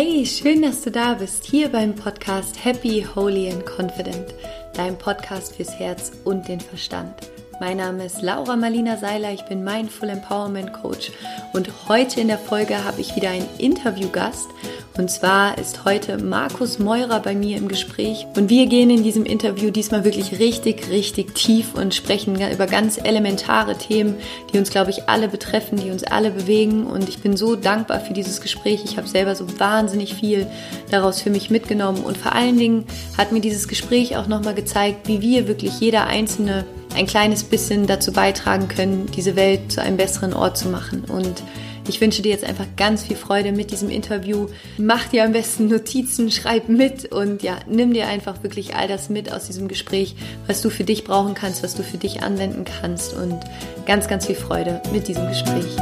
Hey, schön, dass du da bist, hier beim Podcast Happy, Holy and Confident, dein Podcast fürs Herz und den Verstand. Mein Name ist Laura Marlina Seiler, ich bin Mindful Empowerment Coach. Und heute in der Folge habe ich wieder einen Interviewgast. Und zwar ist heute Markus Meurer bei mir im Gespräch. Und wir gehen in diesem Interview diesmal wirklich richtig, richtig tief und sprechen über ganz elementare Themen, die uns, glaube ich, alle betreffen, die uns alle bewegen. Und ich bin so dankbar für dieses Gespräch. Ich habe selber so wahnsinnig viel daraus für mich mitgenommen. Und vor allen Dingen hat mir dieses Gespräch auch nochmal gezeigt, wie wir wirklich jeder Einzelne ein kleines bisschen dazu beitragen können, diese Welt zu einem besseren Ort zu machen und ich wünsche dir jetzt einfach ganz viel Freude mit diesem Interview. Mach dir am besten Notizen, schreib mit und ja, nimm dir einfach wirklich all das mit aus diesem Gespräch, was du für dich brauchen kannst, was du für dich anwenden kannst und ganz, ganz viel Freude mit diesem Gespräch.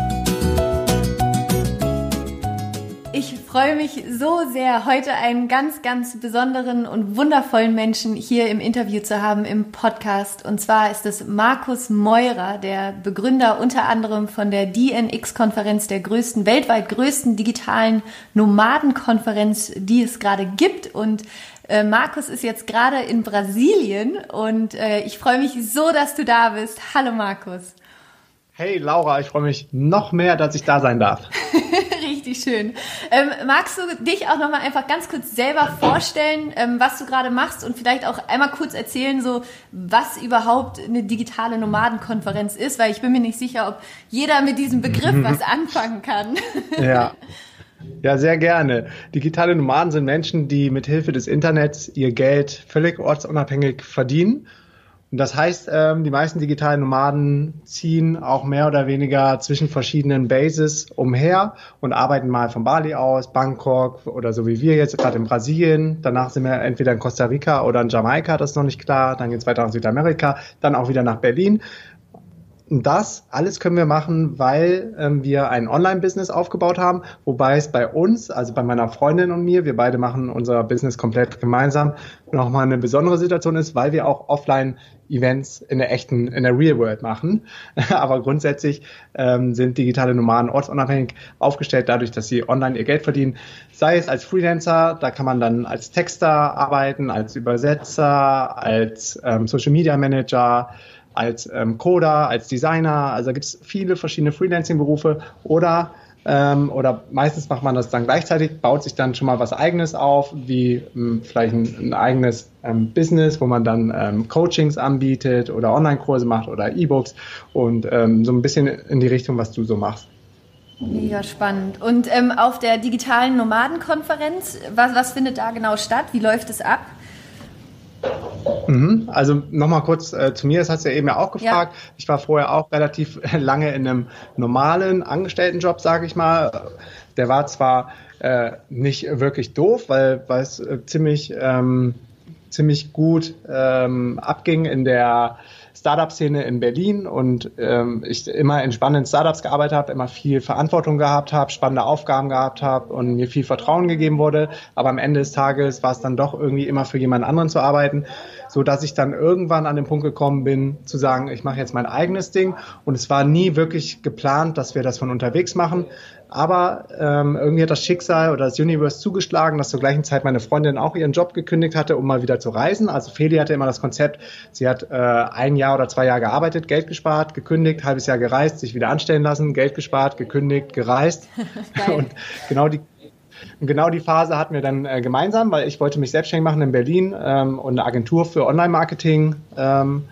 Ich freue mich so sehr, heute einen ganz, ganz besonderen und wundervollen Menschen hier im Interview zu haben im Podcast. Und zwar ist es Markus Meurer, der Begründer unter anderem von der DNX-Konferenz, der größten, weltweit größten digitalen Nomadenkonferenz, die es gerade gibt. Und äh, Markus ist jetzt gerade in Brasilien und äh, ich freue mich so, dass du da bist. Hallo Markus. Hey Laura, ich freue mich noch mehr, dass ich da sein darf. Richtig schön. Ähm, magst du dich auch noch mal einfach ganz kurz selber vorstellen, ähm, was du gerade machst und vielleicht auch einmal kurz erzählen, so was überhaupt eine digitale Nomadenkonferenz ist, weil ich bin mir nicht sicher, ob jeder mit diesem Begriff was anfangen kann. Ja. Ja, sehr gerne. Digitale Nomaden sind Menschen, die mit Hilfe des Internets ihr Geld völlig ortsunabhängig verdienen und das heißt, ähm, die meisten digitalen Nomaden ziehen auch mehr oder weniger zwischen verschiedenen Bases umher und arbeiten mal von Bali aus, Bangkok oder so wie wir jetzt gerade in Brasilien. Danach sind wir entweder in Costa Rica oder in Jamaika, das ist noch nicht klar. Dann geht es weiter nach Südamerika, dann auch wieder nach Berlin. Das alles können wir machen, weil ähm, wir ein Online-Business aufgebaut haben, wobei es bei uns, also bei meiner Freundin und mir, wir beide machen unser Business komplett gemeinsam, nochmal eine besondere Situation ist, weil wir auch Offline-Events in der echten, in der Real World machen. Aber grundsätzlich ähm, sind digitale Nomaden ortsunabhängig aufgestellt, dadurch, dass sie online ihr Geld verdienen. Sei es als Freelancer, da kann man dann als Texter arbeiten, als Übersetzer, als ähm, Social Media Manager, als ähm, Coder, als Designer. Also gibt es viele verschiedene Freelancing-Berufe oder ähm, oder meistens macht man das dann gleichzeitig, baut sich dann schon mal was eigenes auf, wie ähm, vielleicht ein, eigenes ähm, Business, wo man dann Coachings anbietet oder Online-Kurse macht oder E-Books und so ein bisschen in die Richtung, was du so machst. Mega spannend. Und auf der digitalen Nomadenkonferenz, was, was findet da genau statt? Wie läuft es ab? Mhm. Also nochmal kurz äh, zu mir, das hast du ja eben ja auch gefragt. Ja. Ich war vorher auch relativ lange in einem normalen Angestelltenjob, sage ich mal. Der war zwar äh, nicht wirklich doof, weil, es äh, ziemlich, ähm, ziemlich gut ähm, abging in der Startup-Szene in Berlin und ähm, ich immer in spannenden Startups gearbeitet habe, immer viel Verantwortung gehabt habe, spannende Aufgaben gehabt habe und mir viel Vertrauen gegeben wurde. Aber am Ende des Tages war es dann doch irgendwie immer für jemand anderen zu arbeiten, so dass ich dann irgendwann an den Punkt gekommen bin, zu sagen, ich mache jetzt mein eigenes Ding. Und es war nie wirklich geplant, dass wir das von unterwegs machen, aber ähm, irgendwie hat das Schicksal oder das Universe zugeschlagen, dass zur gleichen Zeit meine Freundin auch ihren Job gekündigt hatte, um mal wieder zu reisen. Also Feli hatte immer das Konzept, sie hat äh, ein Jahr oder zwei Jahre gearbeitet, Geld gespart, gekündigt, halbes Jahr gereist, sich wieder anstellen lassen, Geld gespart, gekündigt, gereist. Und genau die genau die Phase hatten wir dann äh, gemeinsam, weil ich wollte mich selbstständig machen in Berlin ähm, und eine Agentur für Online-Marketing ähm,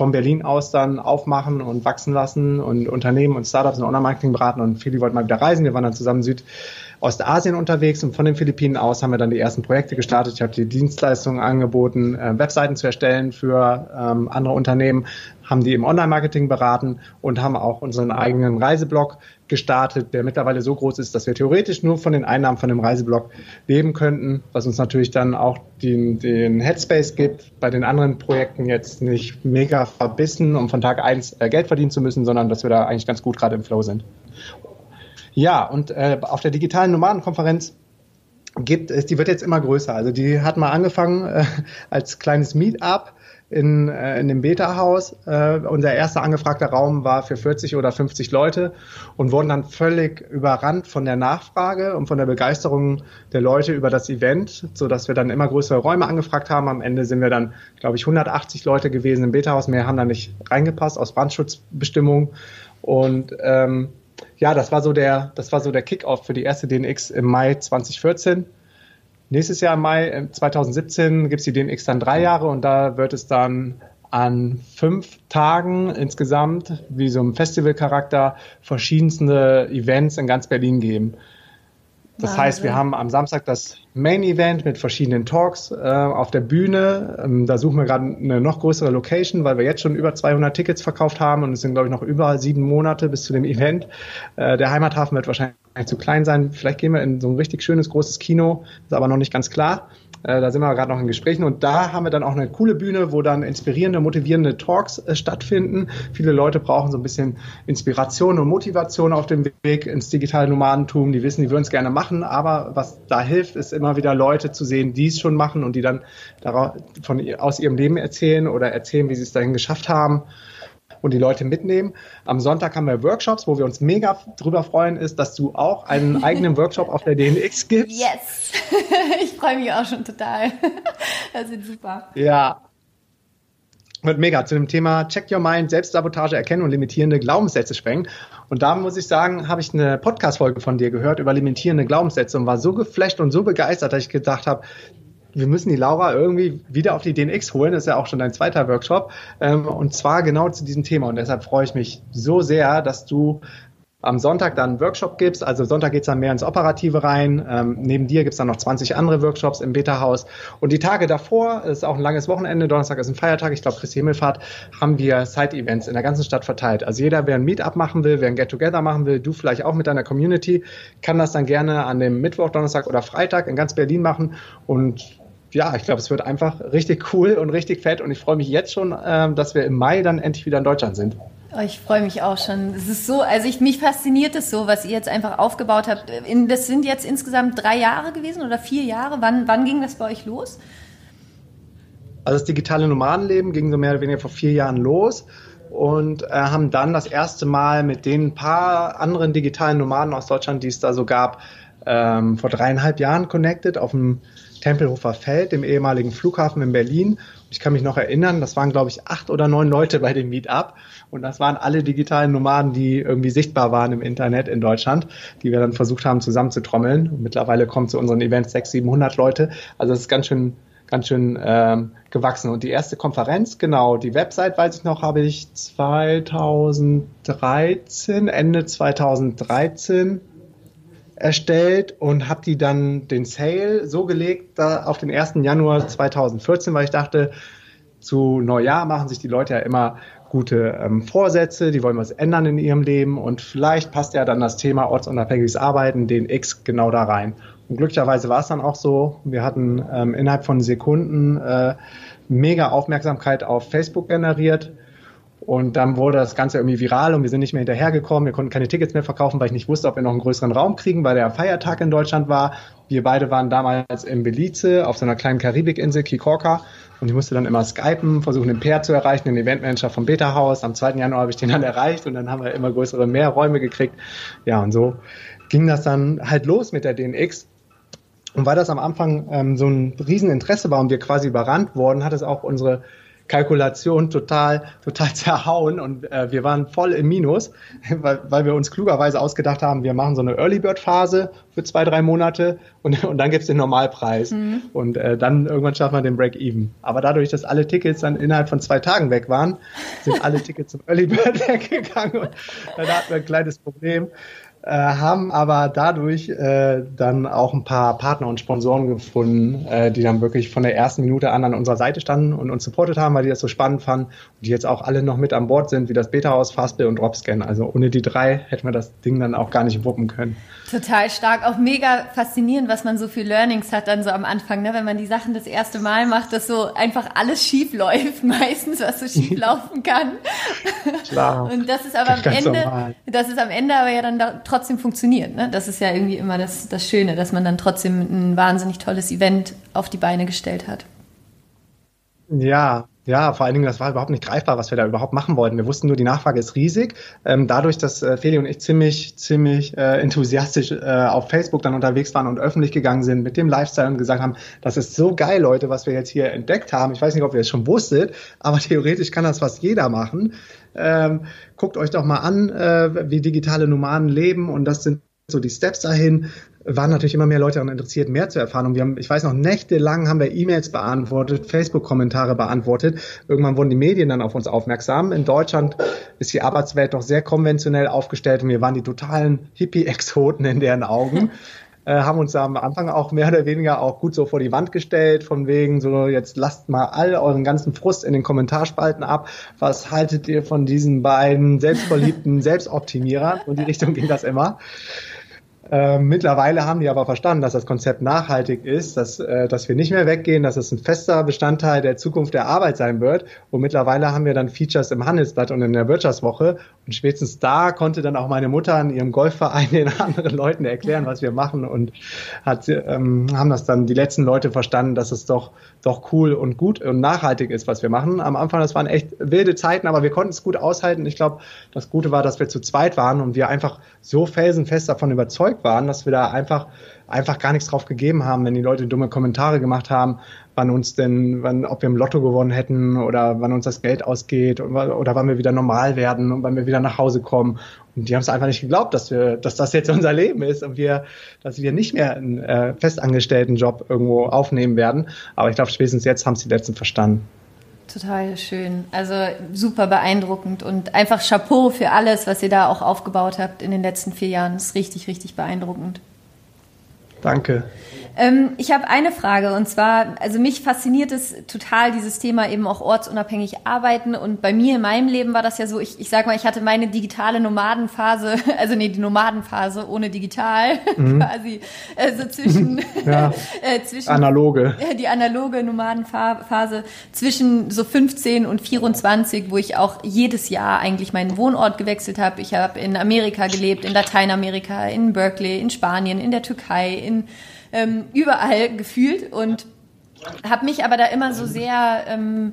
von Berlin aus dann aufmachen und wachsen lassen und Unternehmen und Startups und Online-Marketing beraten und viele wollten mal wieder reisen. Wir waren dann zusammen Südostasien unterwegs und von den Philippinen aus haben wir dann die ersten Projekte gestartet. Ich habe die Dienstleistungen angeboten, äh, Webseiten zu erstellen für ähm, andere Unternehmen, haben die im Online-Marketing beraten und haben auch unseren eigenen Reiseblog gestartet, der mittlerweile so groß ist, dass wir theoretisch nur von den Einnahmen von dem Reiseblog leben könnten, was uns natürlich dann auch den, den Headspace gibt, bei den anderen Projekten jetzt nicht mega verbissen, um von Tag eins äh, Geld verdienen zu müssen, sondern dass wir da eigentlich ganz gut gerade im Flow sind. Ja, und äh, auf der digitalen Nomadenkonferenz gibt es, die wird jetzt immer größer. Also die hat mal angefangen äh, als kleines Meetup in, äh, in dem Beta-Haus. Äh, unser erster angefragter Raum war für 40 oder 50 Leute und wurden dann völlig überrannt von der Nachfrage und von der Begeisterung der Leute über das Event, so dass wir dann immer größere Räume angefragt haben. Am Ende sind wir dann, glaube ich, 180 Leute gewesen im Beta-Haus. Mehr haben da nicht reingepasst aus Brandschutzbestimmungen. Und ähm, ja, das war so der, das war so der Kickoff für die erste DNX im Mai 2014. Nächstes Jahr im Mai 2017 gibt es die DNX dann drei Jahre und da wird es dann an fünf Tagen insgesamt, wie so ein Festivalcharakter, verschiedenste Events in ganz Berlin geben. Das Wahnsinn. heißt, wir haben am Samstag das Main Event mit verschiedenen Talks äh, auf der Bühne. Ähm, da suchen wir gerade eine noch größere Location, weil wir jetzt schon über 200 Tickets verkauft haben und es sind, glaube ich, noch über sieben Monate bis zu dem Event. Äh, der Heimathafen wird wahrscheinlich zu klein sein. Vielleicht gehen wir in so ein richtig schönes großes Kino, ist aber noch nicht ganz klar. Äh, da sind wir gerade noch in Gesprächen und da haben wir dann auch eine coole Bühne, wo dann inspirierende, motivierende Talks äh, stattfinden. Viele Leute brauchen so ein bisschen Inspiration und Motivation auf dem Weg ins digitale Nomadentum. Die wissen, die würden es gerne machen, aber was da hilft, ist immer wieder Leute zu sehen, die es schon machen und die dann von, aus ihrem Leben erzählen oder erzählen, wie sie es dahin geschafft haben und die Leute mitnehmen. Am Sonntag haben wir Workshops, wo wir uns mega drüber freuen, ist, dass du auch einen eigenen Workshop auf der DNX gibst. Yes! ich freue mich auch schon total. Das wird super. Ja, wird mega zu dem Thema Check Your Mind, Selbstsabotage erkennen und limitierende Glaubenssätze sprengen. Und da muss ich sagen, habe ich eine Podcast-Folge von dir gehört über limitierende Glaubenssätze und war so geflasht und so begeistert, dass ich gedacht habe, wir müssen die Laura irgendwie wieder auf die DNX holen. Das ist ja auch schon dein zweiter Workshop. Ähm, und zwar genau zu diesem Thema. Und deshalb freue ich mich so sehr, dass du am Sonntag dann einen Workshop gibst. Also Sonntag geht's dann mehr ins Operative rein. Ähm, neben dir gibt's dann noch 20 andere Workshops im Beta-Haus. Und die Tage davor, ist auch ein langes Wochenende, Donnerstag ist ein Feiertag, ich glaube Christi Himmelfahrt, haben wir Side-Events in der ganzen Stadt verteilt. Also jeder, wer ein Meetup machen will, wer ein Get-Together machen will, du vielleicht auch mit deiner Community, kann das dann gerne an dem Mittwoch, Donnerstag oder Freitag in ganz Berlin machen. Und ja, ich glaube, es wird einfach richtig cool und richtig fett und ich freue mich jetzt schon, äh, dass wir im Mai dann endlich wieder in Deutschland sind. Oh, ich freue mich auch schon. Es ist so, also ich, mich fasziniert es so, was ihr jetzt einfach aufgebaut habt. In, das sind jetzt insgesamt drei Jahre gewesen oder vier Jahre. Wann, wann ging das bei euch los? Also das digitale Nomadenleben ging so mehr oder weniger vor vier Jahren los und äh, haben dann das erste Mal mit den paar anderen digitalen Nomaden aus Deutschland, die es da so gab, ähm, vor dreieinhalb Jahren connected auf dem Tempelhofer Feld, dem ehemaligen Flughafen in Berlin. Ich kann mich noch erinnern, das waren, glaube ich, acht oder neun Leute bei dem Meetup. Und das waren alle digitalen Nomaden, die irgendwie sichtbar waren im Internet in Deutschland, die wir dann versucht haben zusammenzutrommeln. Und mittlerweile kommen zu unseren Events 600, 700 Leute. Also es ist ganz schön ganz schön ähm, gewachsen. Und die erste Konferenz, genau, die Website, weiß ich noch, habe ich 2013, Ende 2013 erstellt und habe die dann den Sale so gelegt da auf den 1. Januar 2014, weil ich dachte, zu Neujahr machen sich die Leute ja immer gute ähm, Vorsätze, die wollen was ändern in ihrem Leben und vielleicht passt ja dann das Thema ortsunabhängiges Arbeiten, den X, genau da rein. Und glücklicherweise war es dann auch so. Wir hatten ähm, innerhalb von Sekunden äh, mega Aufmerksamkeit auf Facebook generiert und dann wurde das Ganze irgendwie viral und wir sind nicht mehr hinterhergekommen. Wir konnten keine Tickets mehr verkaufen, weil ich nicht wusste, ob wir noch einen größeren Raum kriegen, weil der Feiertag in Deutschland war. Wir beide waren damals in Belize auf so einer kleinen Karibikinsel, Kikorka. Und ich musste dann immer skypen, versuchen den Pair zu erreichen, den Eventmanager vom Beta-Haus. Am 2. Januar habe ich den dann erreicht und dann haben wir immer größere, mehr Räume gekriegt. Ja, und so ging das dann halt los mit der DNX. Und weil das am Anfang ähm, so ein Rieseninteresse war und wir quasi überrannt wurden, hat es auch unsere Kalkulation total, total zerhauen und äh, wir waren voll im Minus, weil, weil wir uns klugerweise ausgedacht haben, wir machen so eine Early Bird Phase für zwei, drei Monate und, und dann gibt's den Normalpreis mhm. und äh, dann irgendwann schaffen wir den Break-Even. Aber dadurch, dass alle Tickets dann innerhalb von zwei Tagen weg waren, sind alle Tickets zum Early Bird weggegangen und dann hatten wir ein kleines Problem äh, haben aber dadurch äh, dann auch ein paar Partner und Sponsoren gefunden, äh, die dann wirklich von der ersten Minute an an unserer Seite standen und uns supportet haben, weil die das so spannend fanden und die jetzt auch alle noch mit an Bord sind, wie das Beta-Haus, Fastbill und Dropscan. Also ohne die drei hätten wir das Ding dann auch gar nicht wuppen können. Total stark, auch mega faszinierend, was man so für Learnings hat dann so am Anfang, ne? wenn man die Sachen das erste Mal macht, dass so einfach alles schief läuft, meistens, was so schief laufen kann. Klar. Und das ist aber am Ende, normal. das ist am Ende aber ja dann da, trotzdem funktioniert. Ne? Das ist ja irgendwie immer das, das Schöne, dass man dann trotzdem ein wahnsinnig tolles Event auf die Beine gestellt hat. Ja, Ja, vor allen Dingen, das war überhaupt nicht greifbar, was wir da überhaupt machen wollten. Wir wussten nur, die Nachfrage ist riesig. Ähm, dadurch, dass äh, Feli und ich ziemlich, ziemlich äh, enthusiastisch äh, auf Facebook dann unterwegs waren und öffentlich gegangen sind mit dem Lifestyle und gesagt haben, das ist so geil, Leute, was wir jetzt hier entdeckt haben. Ich weiß nicht, ob ihr es schon wusstet, aber theoretisch kann das fast jeder machen. Ähm, guckt euch doch mal an, äh, wie digitale Nomaden leben und das sind so die Steps dahin waren natürlich immer mehr Leute daran interessiert, mehr zu erfahren. Und wir haben, ich weiß noch, nächtelang haben wir E-Mails beantwortet, Facebook-Kommentare beantwortet. Irgendwann wurden die Medien dann auf uns aufmerksam. In Deutschland ist die Arbeitswelt doch sehr konventionell aufgestellt und wir waren die totalen Hippie-Exoten in deren Augen. äh, haben uns am Anfang auch mehr oder weniger auch gut so vor die Wand gestellt, von wegen so, jetzt lasst mal all euren ganzen Frust in den Kommentarspalten ab. Was haltet ihr von diesen beiden selbstverliebten Selbstoptimierern? Und die Richtung ging das immer. Ähm, mittlerweile haben die aber verstanden, dass das Konzept nachhaltig ist, dass, äh, dass wir nicht mehr weggehen, dass es ein fester Bestandteil der Zukunft der Arbeit sein wird. Und mittlerweile haben wir dann Features im Handelsblatt und in der Wirtschaftswoche. Und spätestens da konnte dann auch meine Mutter in ihrem Golfverein den anderen Leuten erklären, was wir machen und hat, ähm, haben das dann die letzten Leute verstanden, dass es doch, doch cool und gut und nachhaltig ist, was wir machen. Am Anfang, das waren echt wilde Zeiten, aber wir konnten es gut aushalten. Ich glaube, das Gute war, dass wir zu zweit waren und wir einfach so felsenfest davon überzeugt waren, dass wir da einfach, einfach gar nichts drauf gegeben haben, wenn die Leute dumme Kommentare gemacht haben, wann uns denn, wann, ob wir im Lotto gewonnen hätten oder wann uns das Geld ausgeht oder, oder wann wir wieder normal werden und wann wir wieder nach Hause kommen. Und die haben es einfach nicht geglaubt, dass wir, dass das jetzt unser Leben ist und wir, dass wir nicht mehr einen äh, festangestellten Job irgendwo aufnehmen werden. Aber ich glaube, spätestens jetzt haben es die letzten verstanden. Total schön. Also super beeindruckend und einfach Chapeau für alles, was ihr da auch aufgebaut habt in den letzten vier Jahren. Das ist richtig, richtig beeindruckend. Danke. Ähm, ich habe eine Frage und zwar, also mich fasziniert es total, dieses Thema eben auch ortsunabhängig arbeiten und bei mir in meinem Leben war das ja so, ich, ich sag mal, ich hatte meine digitale Nomadenphase, also nee, die Nomadenphase ohne digital mhm. quasi, also zwischen, ja, äh, zwischen analoge, die analoge Nomadenphase zwischen so 15 und 24, wo ich auch jedes Jahr eigentlich meinen Wohnort gewechselt habe. Ich habe in Amerika gelebt, in Lateinamerika, in Berkeley, in Spanien, in der Türkei, in ähm, überall gefühlt und habe mich aber da immer so sehr ähm,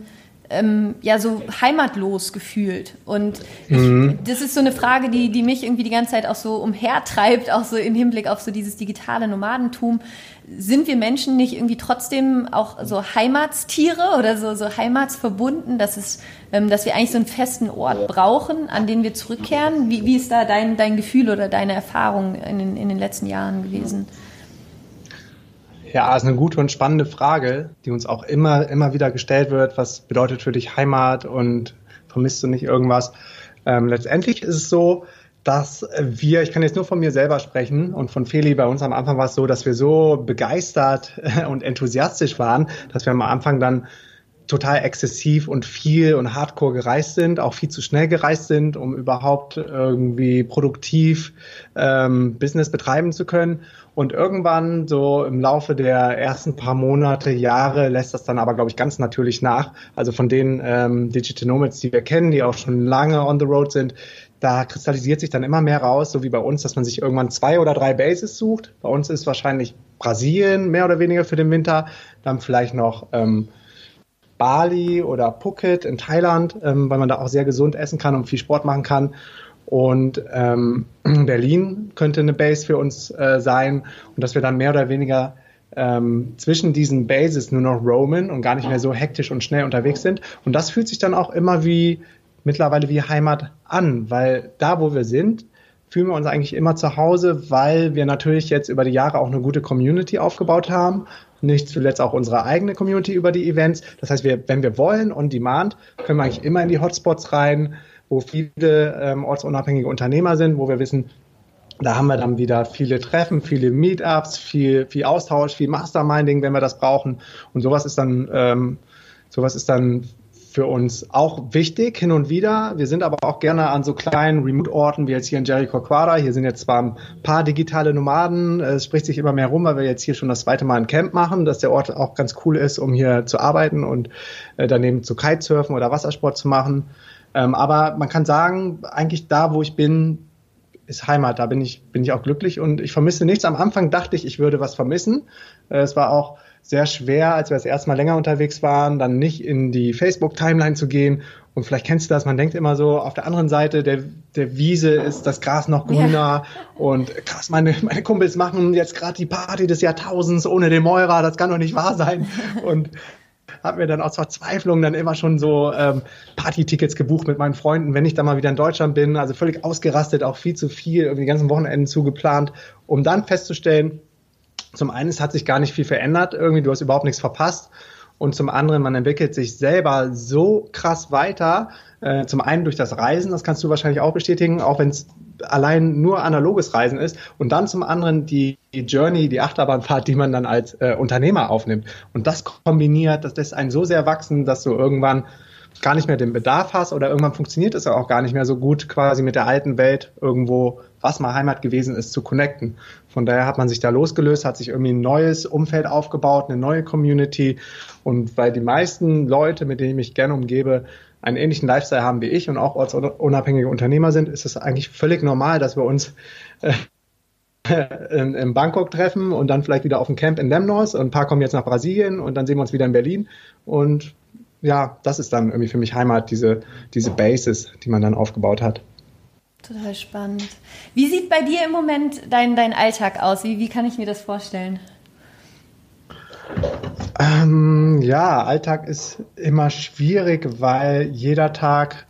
ähm, ja so heimatlos gefühlt und mhm. das ist so eine Frage, die die mich irgendwie die ganze Zeit auch so umhertreibt, auch so im Hinblick auf so dieses digitale Nomadentum. Sind wir Menschen nicht irgendwie trotzdem auch so Heimatstiere oder so so heimatsverbunden, dass es, ähm, dass wir eigentlich so einen festen Ort brauchen, an den wir zurückkehren? Wie, wie ist da dein dein Gefühl oder deine Erfahrung in den, in den letzten Jahren gewesen? Ja, ist eine gute und spannende Frage, die uns auch immer, immer wieder gestellt wird. Was bedeutet für dich Heimat und vermisst du nicht irgendwas? Ähm, letztendlich ist es so, dass wir, ich kann jetzt nur von mir selber sprechen und von Feli, bei uns am Anfang war es so, dass wir so begeistert und enthusiastisch waren, dass wir am Anfang dann total exzessiv und viel und hardcore gereist sind, auch viel zu schnell gereist sind, um überhaupt irgendwie produktiv ähm, Business betreiben zu können. Und irgendwann, so im Laufe der ersten paar Monate, Jahre, lässt das dann aber, glaube ich, ganz natürlich nach. Also von den ähm, Digital Nomads, die wir kennen, die auch schon lange on the road sind, da kristallisiert sich dann immer mehr raus, so wie bei uns, dass man sich irgendwann zwei oder drei Bases sucht. Bei uns ist wahrscheinlich Brasilien mehr oder weniger für den Winter, dann vielleicht noch ähm, Bali oder Phuket in Thailand, ähm, weil man da auch sehr gesund essen kann und viel Sport machen kann. Und ähm, Berlin könnte eine Base für uns äh, sein und dass wir dann mehr oder weniger ähm, zwischen diesen Bases nur noch roamen und gar nicht mehr so hektisch und schnell unterwegs sind. Und das fühlt sich dann auch immer wie mittlerweile wie Heimat an, weil da, wo wir sind, fühlen wir uns eigentlich immer zu Hause, weil wir natürlich jetzt über die Jahre auch eine gute Community aufgebaut haben. Nicht zuletzt auch unsere eigene Community über die Events. Das heißt, wir, wenn wir wollen, on demand, können wir eigentlich immer in die Hotspots rein wo viele ähm, ortsunabhängige Unternehmer sind, wo wir wissen, da haben wir dann wieder viele Treffen, viele Meetups, viel, viel Austausch, viel Masterminding, wenn wir das brauchen. Und sowas ist dann, ähm, sowas ist dann für uns auch wichtig hin und wieder. Wir sind aber auch gerne an so kleinen Remote-Orten wie jetzt hier in Jericho Quara. Hier sind jetzt zwar ein paar digitale Nomaden. Es spricht sich immer mehr rum, weil wir jetzt hier schon das zweite Mal ein Camp machen, dass der Ort auch ganz cool ist, um hier zu arbeiten und äh, daneben zu Kitesurfen oder Wassersport zu machen. Ähm, aber man kann sagen, eigentlich da, wo ich bin, ist Heimat. Da bin ich, bin ich auch glücklich und ich vermisse nichts. Am Anfang dachte ich, ich würde was vermissen. Äh, es war auch sehr schwer, als wir das erste Mal länger unterwegs waren, dann nicht in die Facebook-Timeline zu gehen. Und vielleicht kennst du das, man denkt immer so, auf der anderen Seite der, der Wiese ist das Gras noch grüner ja. und krass, meine, meine Kumpels machen jetzt gerade die Party des Jahrtausends ohne den Meurer, das kann doch nicht wahr sein. Und habe mir dann aus Verzweiflung dann immer schon so ähm, Party-Tickets gebucht mit meinen Freunden, wenn ich dann mal wieder in Deutschland bin. Also völlig ausgerastet, auch viel zu viel, irgendwie die ganzen Wochenenden zugeplant, um dann festzustellen, zum einen, es hat sich gar nicht viel verändert, irgendwie, du hast überhaupt nichts verpasst. Und zum anderen, man entwickelt sich selber so krass weiter. Äh, zum einen durch das Reisen, das kannst du wahrscheinlich auch bestätigen, auch wenn es allein nur analoges Reisen ist. Und dann zum anderen die, Journey, die Achterbahnfahrt, die man dann als äh, Unternehmer aufnimmt. Und das kombiniert, das lässt einen so sehr wachsen, dass du irgendwann gar nicht mehr den Bedarf hast oder irgendwann funktioniert es auch gar nicht mehr so gut, quasi mit der alten Welt irgendwo, was mal Heimat gewesen ist, zu connecten. Von daher hat man sich da losgelöst, hat sich irgendwie ein neues Umfeld aufgebaut, eine neue Community. Und weil die meisten Leute, mit denen ich mich gerne umgebe, einen ähnlichen Lifestyle haben wie ich und auch ortsunabhängige Unternehmer sind, ist es eigentlich völlig normal, dass wir uns äh, in, in, Bangkok treffen und dann vielleicht wieder auf dem Camp in Lemnos und ein paar kommen jetzt nach Brasilien und dann sehen wir uns wieder in Berlin und ja, das ist dann irgendwie für mich Heimat, diese, diese Basis, die man dann aufgebaut hat. Total spannend. Wie sieht bei dir im Moment dein, dein Alltag aus? Wie, wie kann ich mir das vorstellen? Ähm, ja, Alltag ist immer schwierig, weil jeder Tag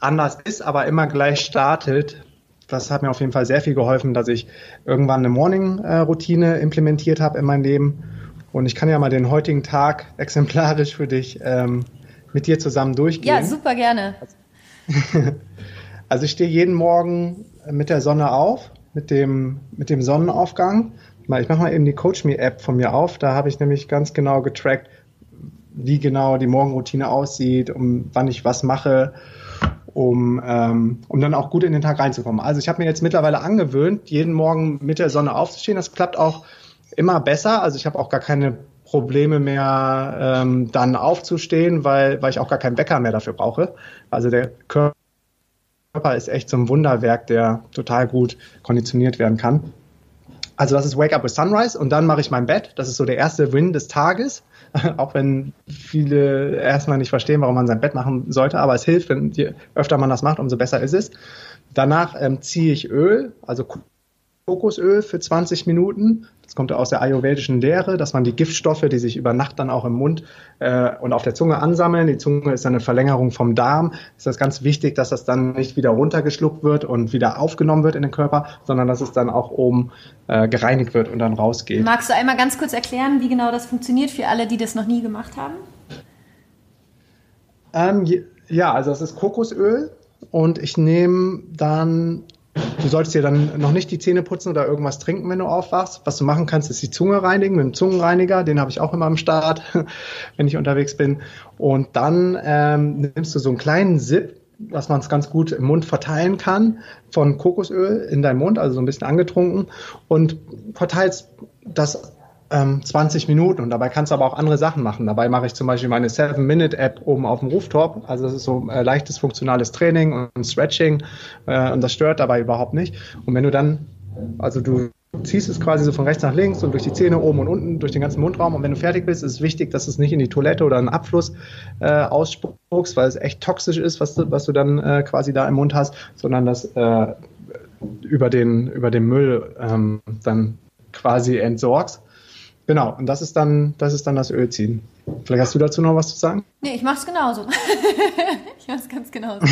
anders ist, aber immer gleich startet. Das hat mir auf jeden Fall sehr viel geholfen, dass ich irgendwann eine Morning-Routine implementiert habe in mein Leben und ich kann ja mal den heutigen Tag exemplarisch für dich ähm, mit dir zusammen durchgehen. Ja, super gerne. Also ich stehe jeden Morgen mit der Sonne auf, mit dem, mit dem Sonnenaufgang. Ich mache mal eben die Coach Me App von mir auf. Da habe ich nämlich ganz genau getrackt, wie genau die Morgenroutine aussieht, um wann ich was mache, um, ähm, um dann auch gut in den Tag reinzukommen. Also ich habe mir jetzt mittlerweile angewöhnt, jeden Morgen mit der Sonne aufzustehen. Das klappt auch immer besser. Also ich habe auch gar keine Probleme mehr, ähm, dann aufzustehen, weil, weil ich auch gar keinen Wecker mehr dafür brauche. Also der Körper ist echt so ein Wunderwerk, der total gut konditioniert werden kann. Also das ist Wake Up with Sunrise und dann mache ich mein Bett. Das ist so der erste Win des Tages. Auch wenn viele erstmal nicht verstehen, warum man sein Bett machen sollte, aber es hilft, wenn je öfter man das macht, umso besser ist es. Danach ähm, ziehe ich Öl, also Kokosöl für 20 Minuten. Das kommt aus der ayurvedischen Lehre, dass man die Giftstoffe, die sich über Nacht dann auch im Mund äh, und auf der Zunge ansammeln, die Zunge ist eine Verlängerung vom Darm, ist das ganz wichtig, dass das dann nicht wieder runtergeschluckt wird und wieder aufgenommen wird in den Körper, sondern dass es dann auch oben äh, gereinigt wird und dann rausgeht. Magst du einmal ganz kurz erklären, wie genau das funktioniert für alle, die das noch nie gemacht haben? Ähm, ja, also das ist Kokosöl und ich nehme dann Du solltest dir dann noch nicht die Zähne putzen oder irgendwas trinken, wenn du aufwachst. Was du machen kannst, ist die Zunge reinigen mit dem Zungenreiniger. Den habe ich auch immer am Start, wenn ich unterwegs bin. Und dann ähm, nimmst du so einen kleinen Sip, dass man es ganz gut im Mund verteilen kann, von Kokosöl in deinem Mund, also so ein bisschen angetrunken, und verteilst das ähm, 20 Minuten und dabei kannst du aber auch andere Sachen machen. Dabei mache ich zum Beispiel meine 7-Minute-App oben auf dem Rooftop. Also das ist so äh, leichtes funktionales Training und Stretching äh, und das stört dabei überhaupt nicht. Und wenn du dann, also du ziehst es quasi so von rechts nach links und durch die Zähne oben und unten, durch den ganzen Mundraum. Und wenn du fertig bist, ist es wichtig, dass es nicht in die Toilette oder einen Abfluss äh, ausspuckst, weil es echt toxisch ist, was du, was du dann äh, quasi da im Mund hast, sondern dass äh, über den, über den Müll ähm, dann quasi entsorgst. Genau, und das ist dann, das ist dann das Ölziehen. Vielleicht hast du dazu noch was zu sagen? Nee, ich mach's genauso. ich mach's ganz genauso.